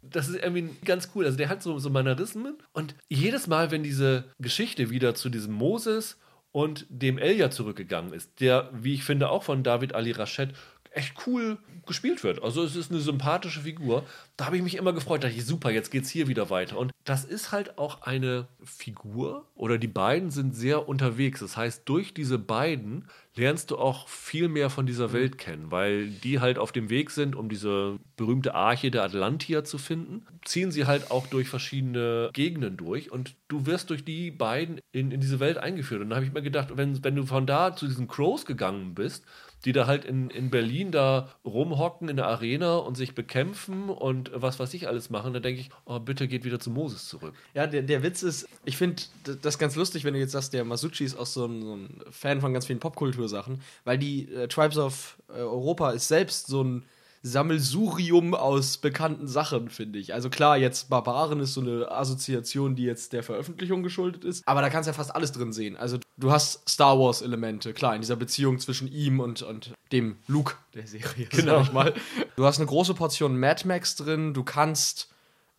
[SPEAKER 1] Das ist irgendwie ganz cool. Also der hat so, so Mannerismen. Und jedes Mal, wenn diese Geschichte wieder zu diesem Moses und dem Elia zurückgegangen ist, der, wie ich finde, auch von David Ali Rashid echt cool gespielt wird. Also es ist eine sympathische Figur. Da habe ich mich immer gefreut, dachte ich, super, jetzt geht's hier wieder weiter. Und das ist halt auch eine Figur oder die beiden sind sehr unterwegs. Das heißt, durch diese beiden lernst du auch viel mehr von dieser Welt kennen, weil die halt auf dem Weg sind, um diese berühmte Arche der Atlantier zu finden. Ziehen sie halt auch durch verschiedene Gegenden durch und du wirst durch die beiden in, in diese Welt eingeführt. Und da habe ich mir gedacht, wenn, wenn du von da zu diesen Crows gegangen bist, die da halt in, in Berlin da rumhocken in der Arena und sich bekämpfen und was weiß ich alles machen, dann denke ich, oh, bitte geht wieder zu Moses zurück.
[SPEAKER 2] Ja, der, der Witz ist, ich finde das ganz lustig, wenn du jetzt sagst, der Masucci ist auch so ein, so ein Fan von ganz vielen Popkultursachen, weil die äh, Tribes of äh, Europa ist selbst so ein Sammelsurium aus bekannten Sachen, finde ich. Also klar, jetzt Barbaren ist so eine Assoziation, die jetzt der Veröffentlichung geschuldet ist, aber da kannst du ja fast alles drin sehen. Also du hast Star Wars Elemente, klar, in dieser Beziehung zwischen ihm und, und dem Luke der Serie,
[SPEAKER 1] Genau.
[SPEAKER 2] mal. Du hast eine große Portion Mad Max drin, du kannst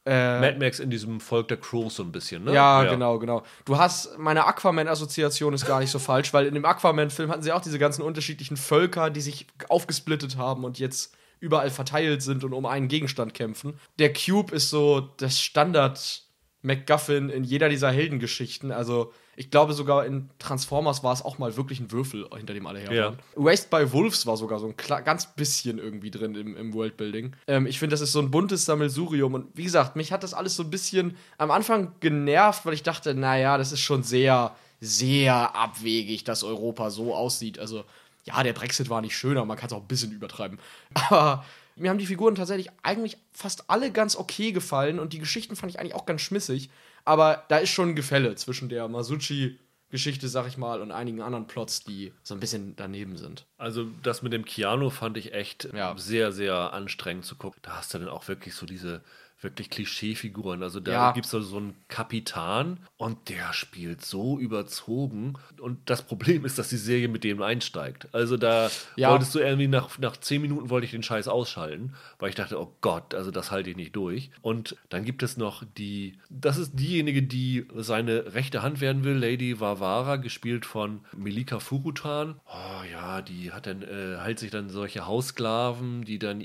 [SPEAKER 1] Mad Max in diesem Volk der Crows so ein bisschen, ne?
[SPEAKER 2] Ja, genau, genau. Du hast, meine Aquaman-Assoziation ist gar nicht so falsch, weil in dem Aquaman-Film hatten sie auch diese ganzen unterschiedlichen Völker, die sich aufgesplittet haben und jetzt überall verteilt sind und um einen Gegenstand kämpfen. Der Cube ist so das Standard MacGuffin in jeder dieser Heldengeschichten. Also, ich glaube sogar in Transformers war es auch mal wirklich ein Würfel, hinter dem alle her
[SPEAKER 1] Ja.
[SPEAKER 2] waren. Waste by Wolves war sogar so ein kla- ganz bisschen irgendwie drin im, im Worldbuilding. Ähm, ich finde, das ist so ein buntes Sammelsurium. Und wie gesagt, mich hat das alles so ein bisschen am Anfang genervt, weil ich dachte, naja, das ist schon sehr, sehr abwegig, dass Europa so aussieht. Also, ja, der Brexit war nicht schöner, man kann es auch ein bisschen übertreiben. Aber mir haben die Figuren tatsächlich eigentlich fast alle ganz okay gefallen und die Geschichten fand ich eigentlich auch ganz schmissig. Aber da ist schon ein Gefälle zwischen der Masucci Geschichte, sag ich mal, und einigen anderen Plots, die so ein bisschen daneben sind.
[SPEAKER 1] Also das mit dem Keanu fand ich echt
[SPEAKER 2] Ja.
[SPEAKER 1] sehr, sehr anstrengend zu gucken. Da hast du dann auch wirklich so diese wirklich Klischeefiguren. Also da
[SPEAKER 2] Ja.
[SPEAKER 1] gibt es so einen Kapitan und der spielt so überzogen. Und das Problem ist, dass die Serie mit dem einsteigt. Also da
[SPEAKER 2] Ja.
[SPEAKER 1] wolltest du irgendwie nach, nach zehn Minuten wollte ich den Scheiß ausschalten, weil ich dachte, oh Gott, also das halte ich nicht durch. Und dann gibt es noch die, das ist diejenige, die seine rechte Hand werden will, Lady Varvara, gespielt von Melika Furutan. Oh ja, die hat dann, äh, hält sich dann solche Haussklaven, die dann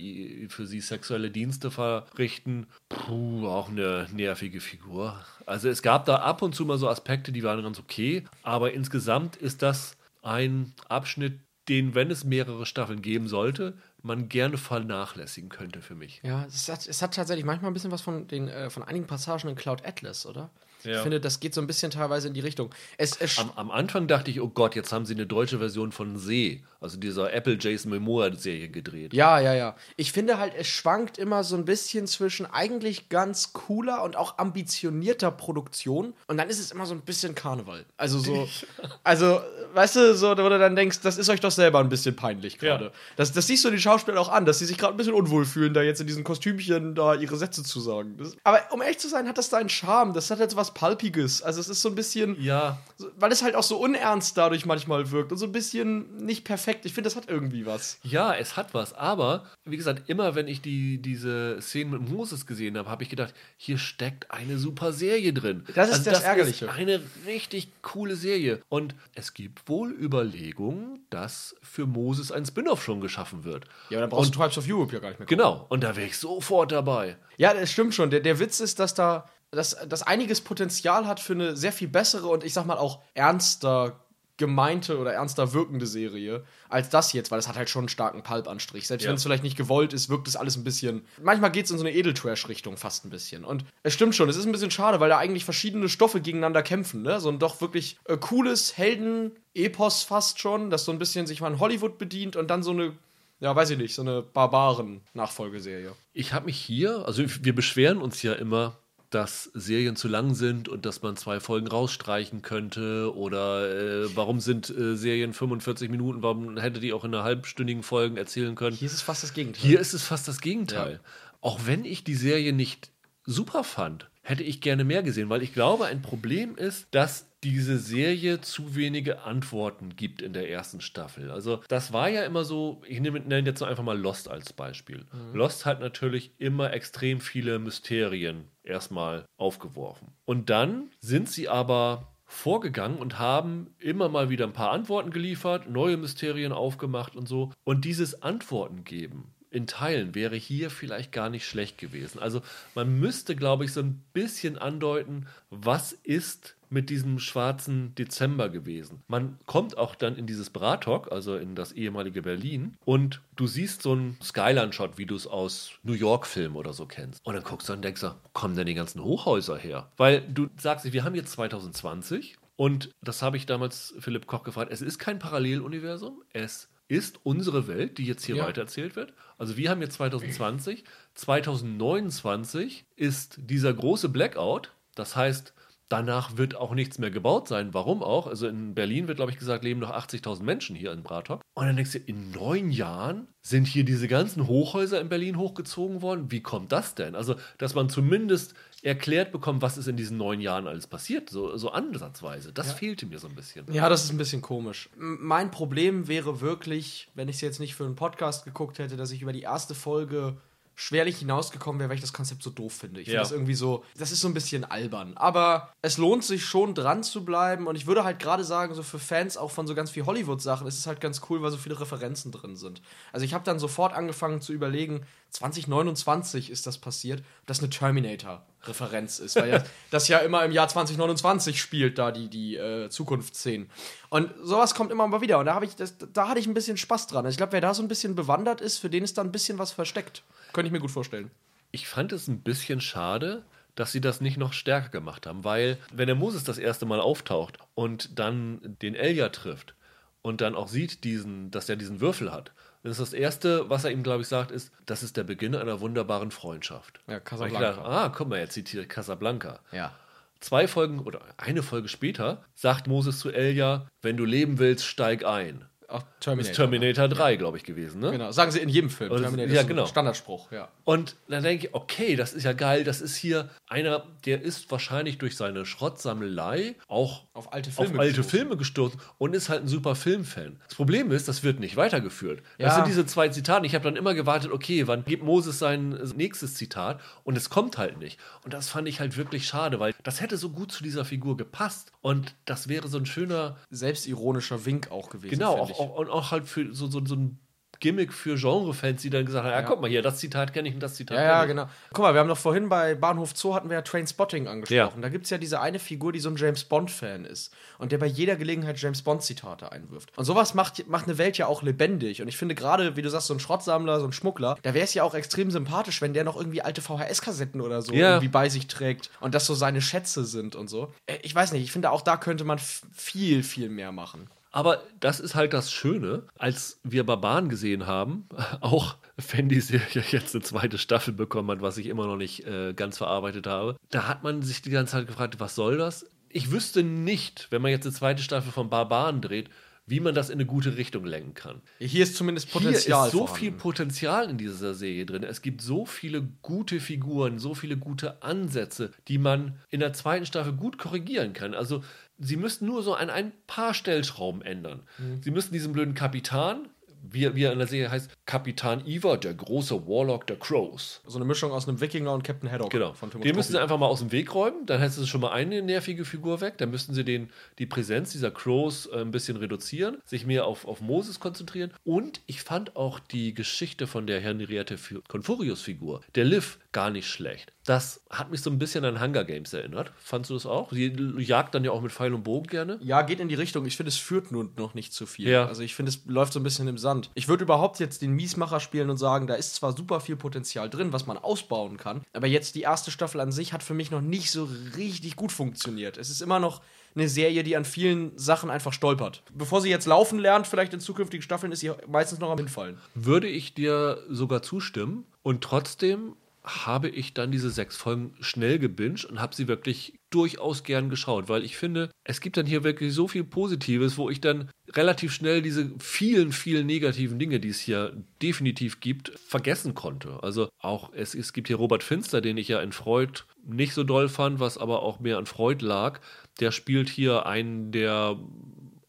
[SPEAKER 1] für sie sexuelle Dienste verrichten. Puh, auch eine nervige Figur. Also es gab da ab und zu mal so Aspekte, die waren ganz okay, aber insgesamt ist das ein Abschnitt, den, wenn es mehrere Staffeln geben sollte, man gerne vernachlässigen könnte für mich.
[SPEAKER 2] Ja, es hat, es hat tatsächlich manchmal ein bisschen was von, den, äh, von einigen Passagen in Cloud Atlas, oder? Ich
[SPEAKER 1] Ja.
[SPEAKER 2] finde, das geht so ein bisschen teilweise in die Richtung. Es, es
[SPEAKER 1] Am, am Anfang dachte ich, oh Gott, jetzt haben sie eine deutsche Version von See, also dieser Apple Jason Momoa-Serie gedreht.
[SPEAKER 2] Ja, ja, ja. Ich finde halt, es schwankt immer so ein bisschen zwischen eigentlich ganz cooler und auch ambitionierter Produktion und dann ist es immer so ein bisschen Karneval. Also so, also, weißt du, so, wo du dann denkst, das ist euch doch selber ein bisschen peinlich gerade.
[SPEAKER 1] Ja.
[SPEAKER 2] Das, das siehst du den Schauspielern auch an, dass sie sich gerade ein bisschen unwohl fühlen, da jetzt in diesen Kostümchen da ihre Sätze zu sagen. Das, aber um ehrlich zu sein, hat das da einen Charme. Das hat jetzt was Palpiges. Also es ist so ein bisschen,
[SPEAKER 1] Ja,
[SPEAKER 2] weil es halt auch so unernst dadurch manchmal wirkt und so ein bisschen nicht perfekt. Ich finde, das hat irgendwie was.
[SPEAKER 1] Ja, es hat was, aber wie gesagt, immer wenn ich die, diese Szenen mit Moses gesehen habe, habe ich gedacht, hier steckt eine super Serie drin. Also
[SPEAKER 2] Das ist das Ärgerliche.
[SPEAKER 1] Ist eine richtig coole Serie. Und es gibt wohl Überlegungen, dass für Moses ein Spin-off schon geschaffen wird.
[SPEAKER 2] Ja, aber dann brauchst du Tribes of Europe ja gar nicht mehr.
[SPEAKER 1] Genau, und da wäre ich sofort dabei.
[SPEAKER 2] Ja, das stimmt schon. Der, der Witz ist, dass da dass, dass einiges Potenzial hat für eine sehr viel bessere und ich sag mal auch ernster gemeinte oder ernster wirkende Serie als das jetzt, weil es hat halt schon einen starken Pulp-Anstrich. Selbst
[SPEAKER 1] Ja.
[SPEAKER 2] wenn es vielleicht nicht gewollt ist, wirkt es alles ein bisschen. Manchmal geht es in so eine Edeltrash-Richtung fast ein bisschen. Und es stimmt schon, es ist ein bisschen schade, weil da eigentlich verschiedene Stoffe gegeneinander kämpfen. Ne? So ein doch wirklich äh, cooles Helden-Epos fast schon, das so ein bisschen sich mal an Hollywood bedient und dann so eine, ja, weiß ich nicht, so eine Barbaren-Nachfolgeserie.
[SPEAKER 1] Ich habe mich hier, also wir beschweren uns ja immer, dass Serien zu lang sind und dass man zwei Folgen rausstreichen könnte oder äh, warum sind äh, Serien 45 Minuten, warum hätte die auch in einer halbstündigen Folgen erzählen können.
[SPEAKER 2] Hier ist es fast das Gegenteil.
[SPEAKER 1] Hier ist es fast das Gegenteil. Auch wenn ich die Serie nicht super fand, hätte ich gerne mehr gesehen, weil ich glaube, ein Problem ist, dass diese Serie zu wenige Antworten gibt in der ersten Staffel. Also das war ja immer so, ich nehme nenne jetzt einfach mal Lost als Beispiel. Lost hat natürlich immer extrem viele Mysterien erstmal aufgeworfen. Und dann sind sie aber vorgegangen und haben immer mal wieder ein paar Antworten geliefert, neue Mysterien aufgemacht und so. Und dieses Antworten geben in Teilen wäre hier vielleicht gar nicht schlecht gewesen. Also man müsste, glaube ich, so ein bisschen andeuten, was ist mit diesem schwarzen Dezember gewesen. Man kommt auch dann in dieses Bratok, also in das ehemalige Berlin, und du siehst so einen Skyline-Shot, wie du es aus New York-Filmen oder so kennst. Und dann guckst du und denkst, wo kommen denn die ganzen Hochhäuser her? Weil du sagst, wir haben jetzt 2020 und das habe ich damals Philipp Koch gefragt, es ist kein Paralleluniversum, es ist unsere Welt, die jetzt hier
[SPEAKER 2] Ja.
[SPEAKER 1] weitererzählt wird. Also wir haben jetzt 2020, 2029 ist dieser große Blackout, das heißt, danach wird auch nichts mehr gebaut sein. Warum auch? Also in Berlin wird, glaube ich, gesagt, leben noch 80.000 Menschen hier in Bratok. Und dann denkst du, in neun Jahren sind hier diese ganzen Hochhäuser in Berlin hochgezogen worden. Wie kommt das denn? Also, dass man zumindest erklärt bekommt, was ist in diesen neun Jahren alles passiert, so, so ansatzweise. Das fehlte mir so ein bisschen.
[SPEAKER 2] Ja, das ist ein bisschen komisch. Mein Problem wäre wirklich, wenn ich es jetzt nicht für einen Podcast geguckt hätte, dass ich über die erste Folge schwerlich hinausgekommen wäre, weil ich das Konzept so doof finde. Ich finde
[SPEAKER 1] Ja.
[SPEAKER 2] das irgendwie so, das ist so ein bisschen albern. Aber es lohnt sich schon dran zu bleiben und ich würde halt gerade sagen, so für Fans auch von so ganz viel Hollywood-Sachen ist es halt ganz cool, weil so viele Referenzen drin sind. Also ich habe dann sofort angefangen zu überlegen, 2029 ist das passiert, ob das eine Terminator-Referenz ist, weil ja, das ja immer im Jahr 2029 spielt, da die, die äh, Zukunftsszenen. Und sowas kommt immer mal wieder und da, habe ich das, da hatte ich ein bisschen Spaß dran. Also ich glaube, wer da so ein bisschen bewandert ist, für den ist da ein bisschen was versteckt. Könnte ich mir gut vorstellen.
[SPEAKER 1] Ich fand es ein bisschen schade, dass sie das nicht noch stärker gemacht haben, weil wenn der Moses das erste Mal auftaucht und dann den Elia trifft und dann auch sieht, diesen, dass er diesen Würfel hat, dann ist das Erste, was er ihm, glaube ich, sagt, ist, das ist der Beginn einer wunderbaren Freundschaft.
[SPEAKER 2] Ja, Casablanca.
[SPEAKER 1] dachte, ah, guck mal, er zitiert Casablanca.
[SPEAKER 2] Ja.
[SPEAKER 1] zwei Folgen oder eine Folge später sagt Moses zu Elia, wenn du leben willst, steig ein.
[SPEAKER 2] Auch
[SPEAKER 1] Terminator. Ist Terminator 3, glaube ich, gewesen, ne?
[SPEAKER 2] Genau, sagen sie in jedem Film.
[SPEAKER 1] Und-
[SPEAKER 2] Terminator
[SPEAKER 1] ja, genau.
[SPEAKER 2] Standardspruch, ja.
[SPEAKER 1] Und dann denke ich, okay, das ist ja geil. Das ist hier einer, der ist wahrscheinlich durch seine Schrottsammelei auch
[SPEAKER 2] Auf alte Filme
[SPEAKER 1] auf alte
[SPEAKER 2] gestoßen.
[SPEAKER 1] Filme gestürzt und ist halt ein super Filmfan. Das Problem ist, das wird nicht weitergeführt. Das
[SPEAKER 2] Ja.
[SPEAKER 1] sind diese zwei Zitate. Ich habe dann immer gewartet, okay, wann gibt Moses sein nächstes Zitat? Und es kommt halt nicht. Und das fand ich halt wirklich schade, weil das hätte so gut zu dieser Figur gepasst. Und das wäre so ein schöner,
[SPEAKER 2] Selbstironischer Wink auch gewesen.
[SPEAKER 1] genau, auch. Auch, und auch halt für so, so, so ein Gimmick für Genrefans, die dann gesagt haben, ja, guck mal hier, das Zitat kenne ich und das Zitat
[SPEAKER 2] Ja, ja,
[SPEAKER 1] ich.
[SPEAKER 2] genau. Guck mal, wir haben doch vorhin bei Bahnhof Zoo hatten wir ja Trainspotting angesprochen.
[SPEAKER 1] Ja.
[SPEAKER 2] Da gibt es ja diese eine Figur, die so ein James Bond-Fan ist und der bei jeder Gelegenheit James Bond-Zitate einwirft. Und sowas macht, macht eine Welt ja auch lebendig. Und ich finde gerade, wie du sagst, so ein Schrottsammler, so ein Schmuggler, da wäre es ja auch extrem sympathisch, wenn der noch irgendwie alte VHS-Kassetten oder so
[SPEAKER 1] Ja.
[SPEAKER 2] irgendwie bei sich trägt und das so seine Schätze sind und so. Äh, Ich weiß nicht, ich finde auch da könnte man viel, viel mehr machen.
[SPEAKER 1] Aber das ist halt das Schöne, als wir Barbaren gesehen haben, auch wenn die Serie jetzt eine zweite Staffel bekommen hat, was ich immer noch nicht äh, ganz verarbeitet habe, da hat man sich die ganze Zeit gefragt, was soll das? Ich wüsste nicht, wenn man jetzt eine zweite Staffel von Barbaren dreht, wie man das in eine gute Richtung lenken kann.
[SPEAKER 2] Hier ist zumindest
[SPEAKER 1] Hier
[SPEAKER 2] Potenzial
[SPEAKER 1] ist so
[SPEAKER 2] vorhanden.
[SPEAKER 1] viel Potenzial in dieser Serie drin. Es gibt so viele gute Figuren, so viele gute Ansätze, die man in der zweiten Staffel gut korrigieren kann. Also sie müssten nur so an ein paar Stellschrauben ändern.
[SPEAKER 2] Mhm.
[SPEAKER 1] Sie müssten diesen blöden Kapitan, wie, wie er in der Serie heißt, Kapitan Eva, der große Warlock der Crows.
[SPEAKER 2] So eine Mischung aus einem Wikinger und Captain Haddock
[SPEAKER 1] Genau.
[SPEAKER 2] von
[SPEAKER 1] Den müssen sie einfach mal aus dem Weg räumen. Dann hättest du schon mal eine nervige Figur weg. Dann müssten sie den, die Präsenz dieser Crows äh, ein bisschen reduzieren, sich mehr auf, auf Moses konzentrieren. Und ich fand auch die Geschichte von der Henriette Fi- Confurius-Figur, der Liv, gar nicht schlecht. Das hat mich so ein bisschen an Hunger Games erinnert. Fandst du das auch? Sie jagt dann ja auch mit Pfeil und Bogen gerne.
[SPEAKER 2] Ja, geht in die Richtung. Ich finde, es führt nun noch nicht zu viel.
[SPEAKER 1] Ja.
[SPEAKER 2] Also ich finde, es läuft so ein bisschen im Sand. Ich würde überhaupt jetzt den Miesmacher spielen und sagen, da ist zwar super viel Potenzial drin, was man ausbauen kann, aber jetzt die erste Staffel an sich hat für mich noch nicht so richtig gut funktioniert. Es ist immer noch eine Serie, die an vielen Sachen einfach stolpert. Bevor sie jetzt laufen lernt, vielleicht in zukünftigen Staffeln, ist sie meistens noch am Hinfallen.
[SPEAKER 1] Würde ich dir sogar zustimmen. Und trotzdem habe ich dann diese sechs Folgen schnell gebinged und habe sie wirklich durchaus gern geschaut, weil ich finde, es gibt dann hier wirklich so viel Positives, wo ich dann relativ schnell diese vielen, vielen negativen Dinge, die es hier definitiv gibt, vergessen konnte. Also auch, es, es gibt hier Robert Finster, den ich ja in Freud nicht so doll fand, was aber auch mehr an Freud lag. Der spielt hier einen der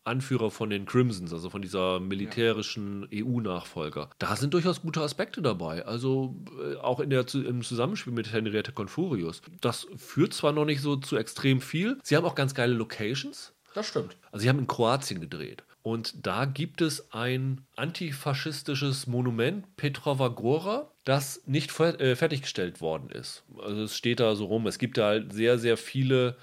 [SPEAKER 1] Anführer von den Crimsons, also von dieser militärischen EU-Nachfolger. Da sind durchaus gute Aspekte dabei. Also äh, auch in der, im Zusammenspiel mit Henriette Confurius. Das führt zwar noch nicht so zu extrem viel. Sie haben auch ganz geile Locations.
[SPEAKER 2] Das stimmt.
[SPEAKER 1] Also sie haben in Kroatien gedreht. Und da gibt es ein antifaschistisches Monument, Petrova Gora, das nicht äh, fertiggestellt worden ist. Also es steht da so rum. Es gibt da halt sehr, sehr viele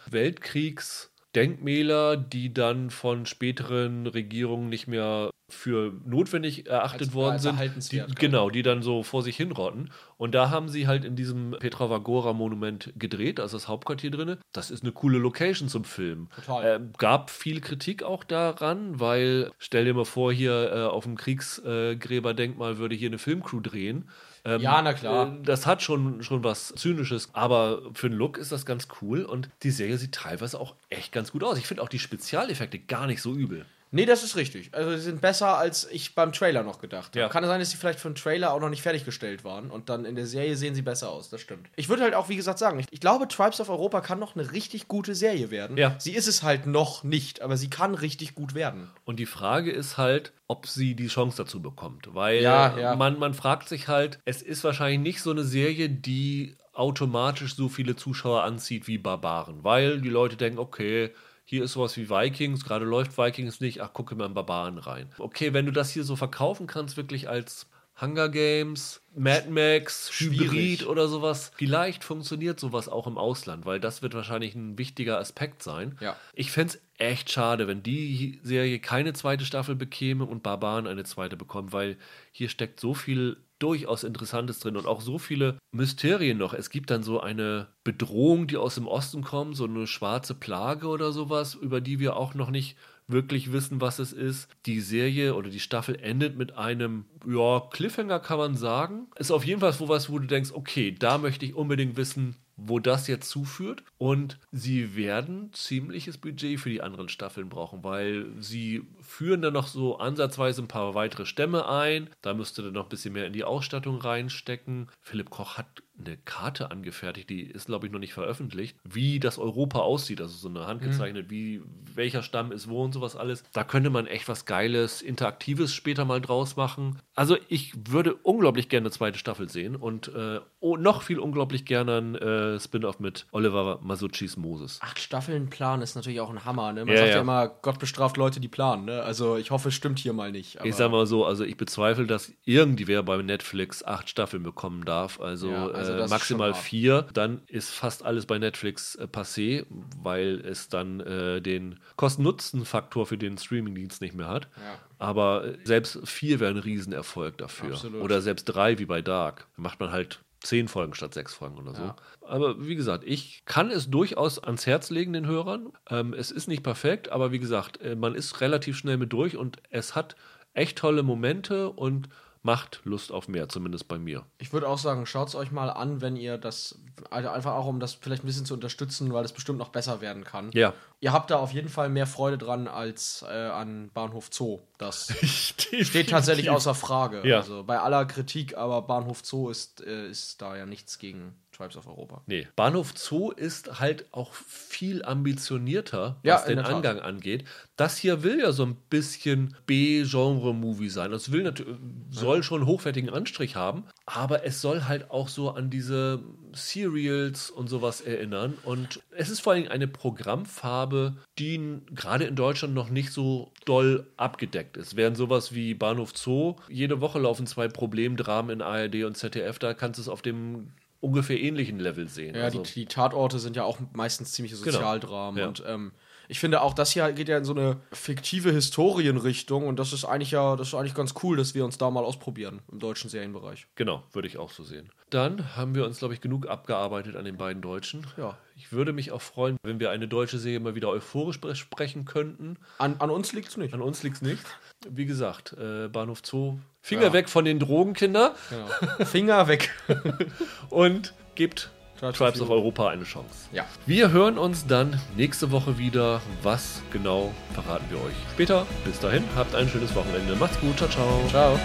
[SPEAKER 1] Weltkriegsdenkmäler, die dann von späteren Regierungen nicht mehr für notwendig erachtet
[SPEAKER 2] Als-
[SPEAKER 1] worden sind. Die, genau, die dann so vor sich hinrotten. Und da haben sie halt in diesem Petrova Gora Monument gedreht, also das Hauptquartier drin. Das ist eine coole Location zum Film.
[SPEAKER 2] Total.
[SPEAKER 1] Äh, gab viel Kritik auch daran, weil stell dir mal vor, hier äh, auf dem Kriegsgräberdenkmal würde hier eine Filmcrew drehen. Ähm,
[SPEAKER 2] Ja, na klar.
[SPEAKER 1] äh, Das hat schon, schon was Zynisches, aber für den Look ist das ganz cool und die Serie sieht teilweise auch echt ganz gut aus. Ich finde auch die Spezialeffekte gar nicht so übel.
[SPEAKER 2] Nee, das ist richtig. Also sie sind besser, als ich beim Trailer noch gedacht habe.
[SPEAKER 1] Ja.
[SPEAKER 2] Kann es sein, dass sie vielleicht für den Trailer auch noch nicht fertiggestellt waren und dann in der Serie sehen sie besser aus, das stimmt. Ich würde halt auch, wie gesagt, sagen, ich, ich glaube, Tribes of Europa kann noch eine richtig gute Serie werden.
[SPEAKER 1] Ja.
[SPEAKER 2] Sie ist es halt noch nicht, aber sie kann richtig gut werden.
[SPEAKER 1] Und die Frage ist halt, ob sie die Chance dazu bekommt. Weil
[SPEAKER 2] Ja, ja.
[SPEAKER 1] Man, man fragt sich halt, es ist wahrscheinlich nicht so eine Serie, die automatisch so viele Zuschauer anzieht wie Barbaren. Weil die Leute denken, okay, hier ist sowas wie Vikings, gerade läuft Vikings nicht, ach, gucke mal in Barbaren rein. Okay, wenn du das hier so verkaufen kannst, wirklich als Hunger Games, Mad Max,
[SPEAKER 2] Schwierig.
[SPEAKER 1] Hybrid oder sowas, vielleicht funktioniert sowas auch im Ausland, weil das wird wahrscheinlich ein wichtiger Aspekt sein.
[SPEAKER 2] Ja.
[SPEAKER 1] Ich fände es echt schade, wenn die Serie keine zweite Staffel bekäme und Barbaren eine zweite bekommt, weil hier steckt so viel durchaus Interessantes drin und auch so viele Mysterien noch. Es gibt dann so eine Bedrohung, die aus dem Osten kommt, so eine schwarze Plage oder sowas, über die wir auch noch nicht wirklich wissen, was es ist. Die Serie oder die Staffel endet mit einem, ja, Cliffhanger kann man sagen. Ist auf jeden Fall so was, wo du denkst, okay, da möchte ich unbedingt wissen, wo das jetzt zuführt. Und sie werden ziemliches Budget für die anderen Staffeln brauchen, weil sie führen dann noch so ansatzweise ein paar weitere Stämme ein. Da müsste dann noch ein bisschen mehr in die Ausstattung reinstecken. Philipp Koch hat eine Karte angefertigt, die ist, glaube ich, noch nicht veröffentlicht, wie das Europa aussieht, also so eine handgezeichnet, mhm. wie welcher Stamm ist wo und sowas alles. Da könnte man echt was Geiles, Interaktives später mal draus machen. Also ich würde unglaublich gerne eine zweite Staffel sehen und äh, oh, noch viel unglaublich gerne ein äh, Spin-off mit Oliver Masuccis Moses.
[SPEAKER 2] Acht Staffeln planen ist natürlich auch ein Hammer, ne? Man ja, sagt ja. ja immer, Gott bestraft Leute, die planen, ne? Also ich hoffe, es stimmt hier mal nicht.
[SPEAKER 1] ich sag mal so, also ich bezweifle, dass irgendwer bei Netflix acht Staffeln bekommen darf. Also, ja, also äh, maximal vier. Dann ist fast alles bei Netflix äh, passé, weil es dann äh, den Kosten-Nutzen-Faktor für den Streamingdienst nicht mehr hat. Ja. Aber selbst vier wäre ein Riesenerfolg dafür. Absolut. Oder selbst drei wie bei Dark. Da macht man halt zehn Folgen statt sechs Folgen oder so. Ja. Aber wie gesagt, ich kann es durchaus ans Herz legen den Hörern. Ähm, es ist nicht perfekt, aber wie gesagt, äh, man ist relativ schnell mit durch und es hat echt tolle Momente und macht Lust auf mehr, zumindest bei mir.
[SPEAKER 2] Ich würde auch sagen, schaut es euch mal an, wenn ihr das, also einfach auch um das vielleicht ein bisschen zu unterstützen, weil es bestimmt noch besser werden kann.
[SPEAKER 1] Ja.
[SPEAKER 2] Ihr habt da auf jeden Fall mehr Freude dran als äh, an Bahnhof Zoo. Das steht tatsächlich außer Frage. Ja. Also bei aller Kritik, aber Bahnhof Zoo ist, äh, ist da ja nichts gegen Tribes of Europa.
[SPEAKER 1] Nee, Bahnhof Zoo ist halt auch viel ambitionierter, was ja, den Angang angeht. Das hier will ja so ein bisschen B-Genre-Movie sein. Es will natürlich, soll schon einen hochwertigen Anstrich haben, aber es soll halt auch so an diese Serials und sowas erinnern. Und es ist vor allem eine Programmfarbe, die gerade in Deutschland noch nicht so doll abgedeckt ist. Während sowas wie Bahnhof Zoo, jede Woche laufen zwei Problemdramen in ARD und ZDF, da kannst du es auf dem ungefähr ähnlichen Level sehen.
[SPEAKER 2] Ja, also. die, die, Tatorte sind ja auch meistens ziemliche genau. Sozialdramen. Genau. Und ähm, ich finde auch, das hier geht ja in so eine fiktive Historienrichtung und das ist eigentlich ja, das ist eigentlich ganz cool, dass wir uns da mal ausprobieren im deutschen Serienbereich.
[SPEAKER 1] Genau, würde ich auch so sehen. Dann haben wir uns, glaube ich, genug abgearbeitet an den beiden Deutschen. Ja. Ich würde mich auch freuen, wenn wir eine deutsche Serie mal wieder euphorisch besprechen könnten.
[SPEAKER 2] An, an uns liegt es nicht.
[SPEAKER 1] An uns liegt es nicht. Wie gesagt, äh, Bahnhof Zoo. Finger ja. weg von den Drogenkinder.
[SPEAKER 2] Genau. Finger weg.
[SPEAKER 1] Und gebt Tribes, of Europa eine Chance.
[SPEAKER 2] Ja.
[SPEAKER 1] Wir hören uns dann nächste Woche wieder. Was genau verraten wir euch später. Bis dahin, habt ein schönes Wochenende. Macht's gut. Ciao, ciao.
[SPEAKER 2] Ciao.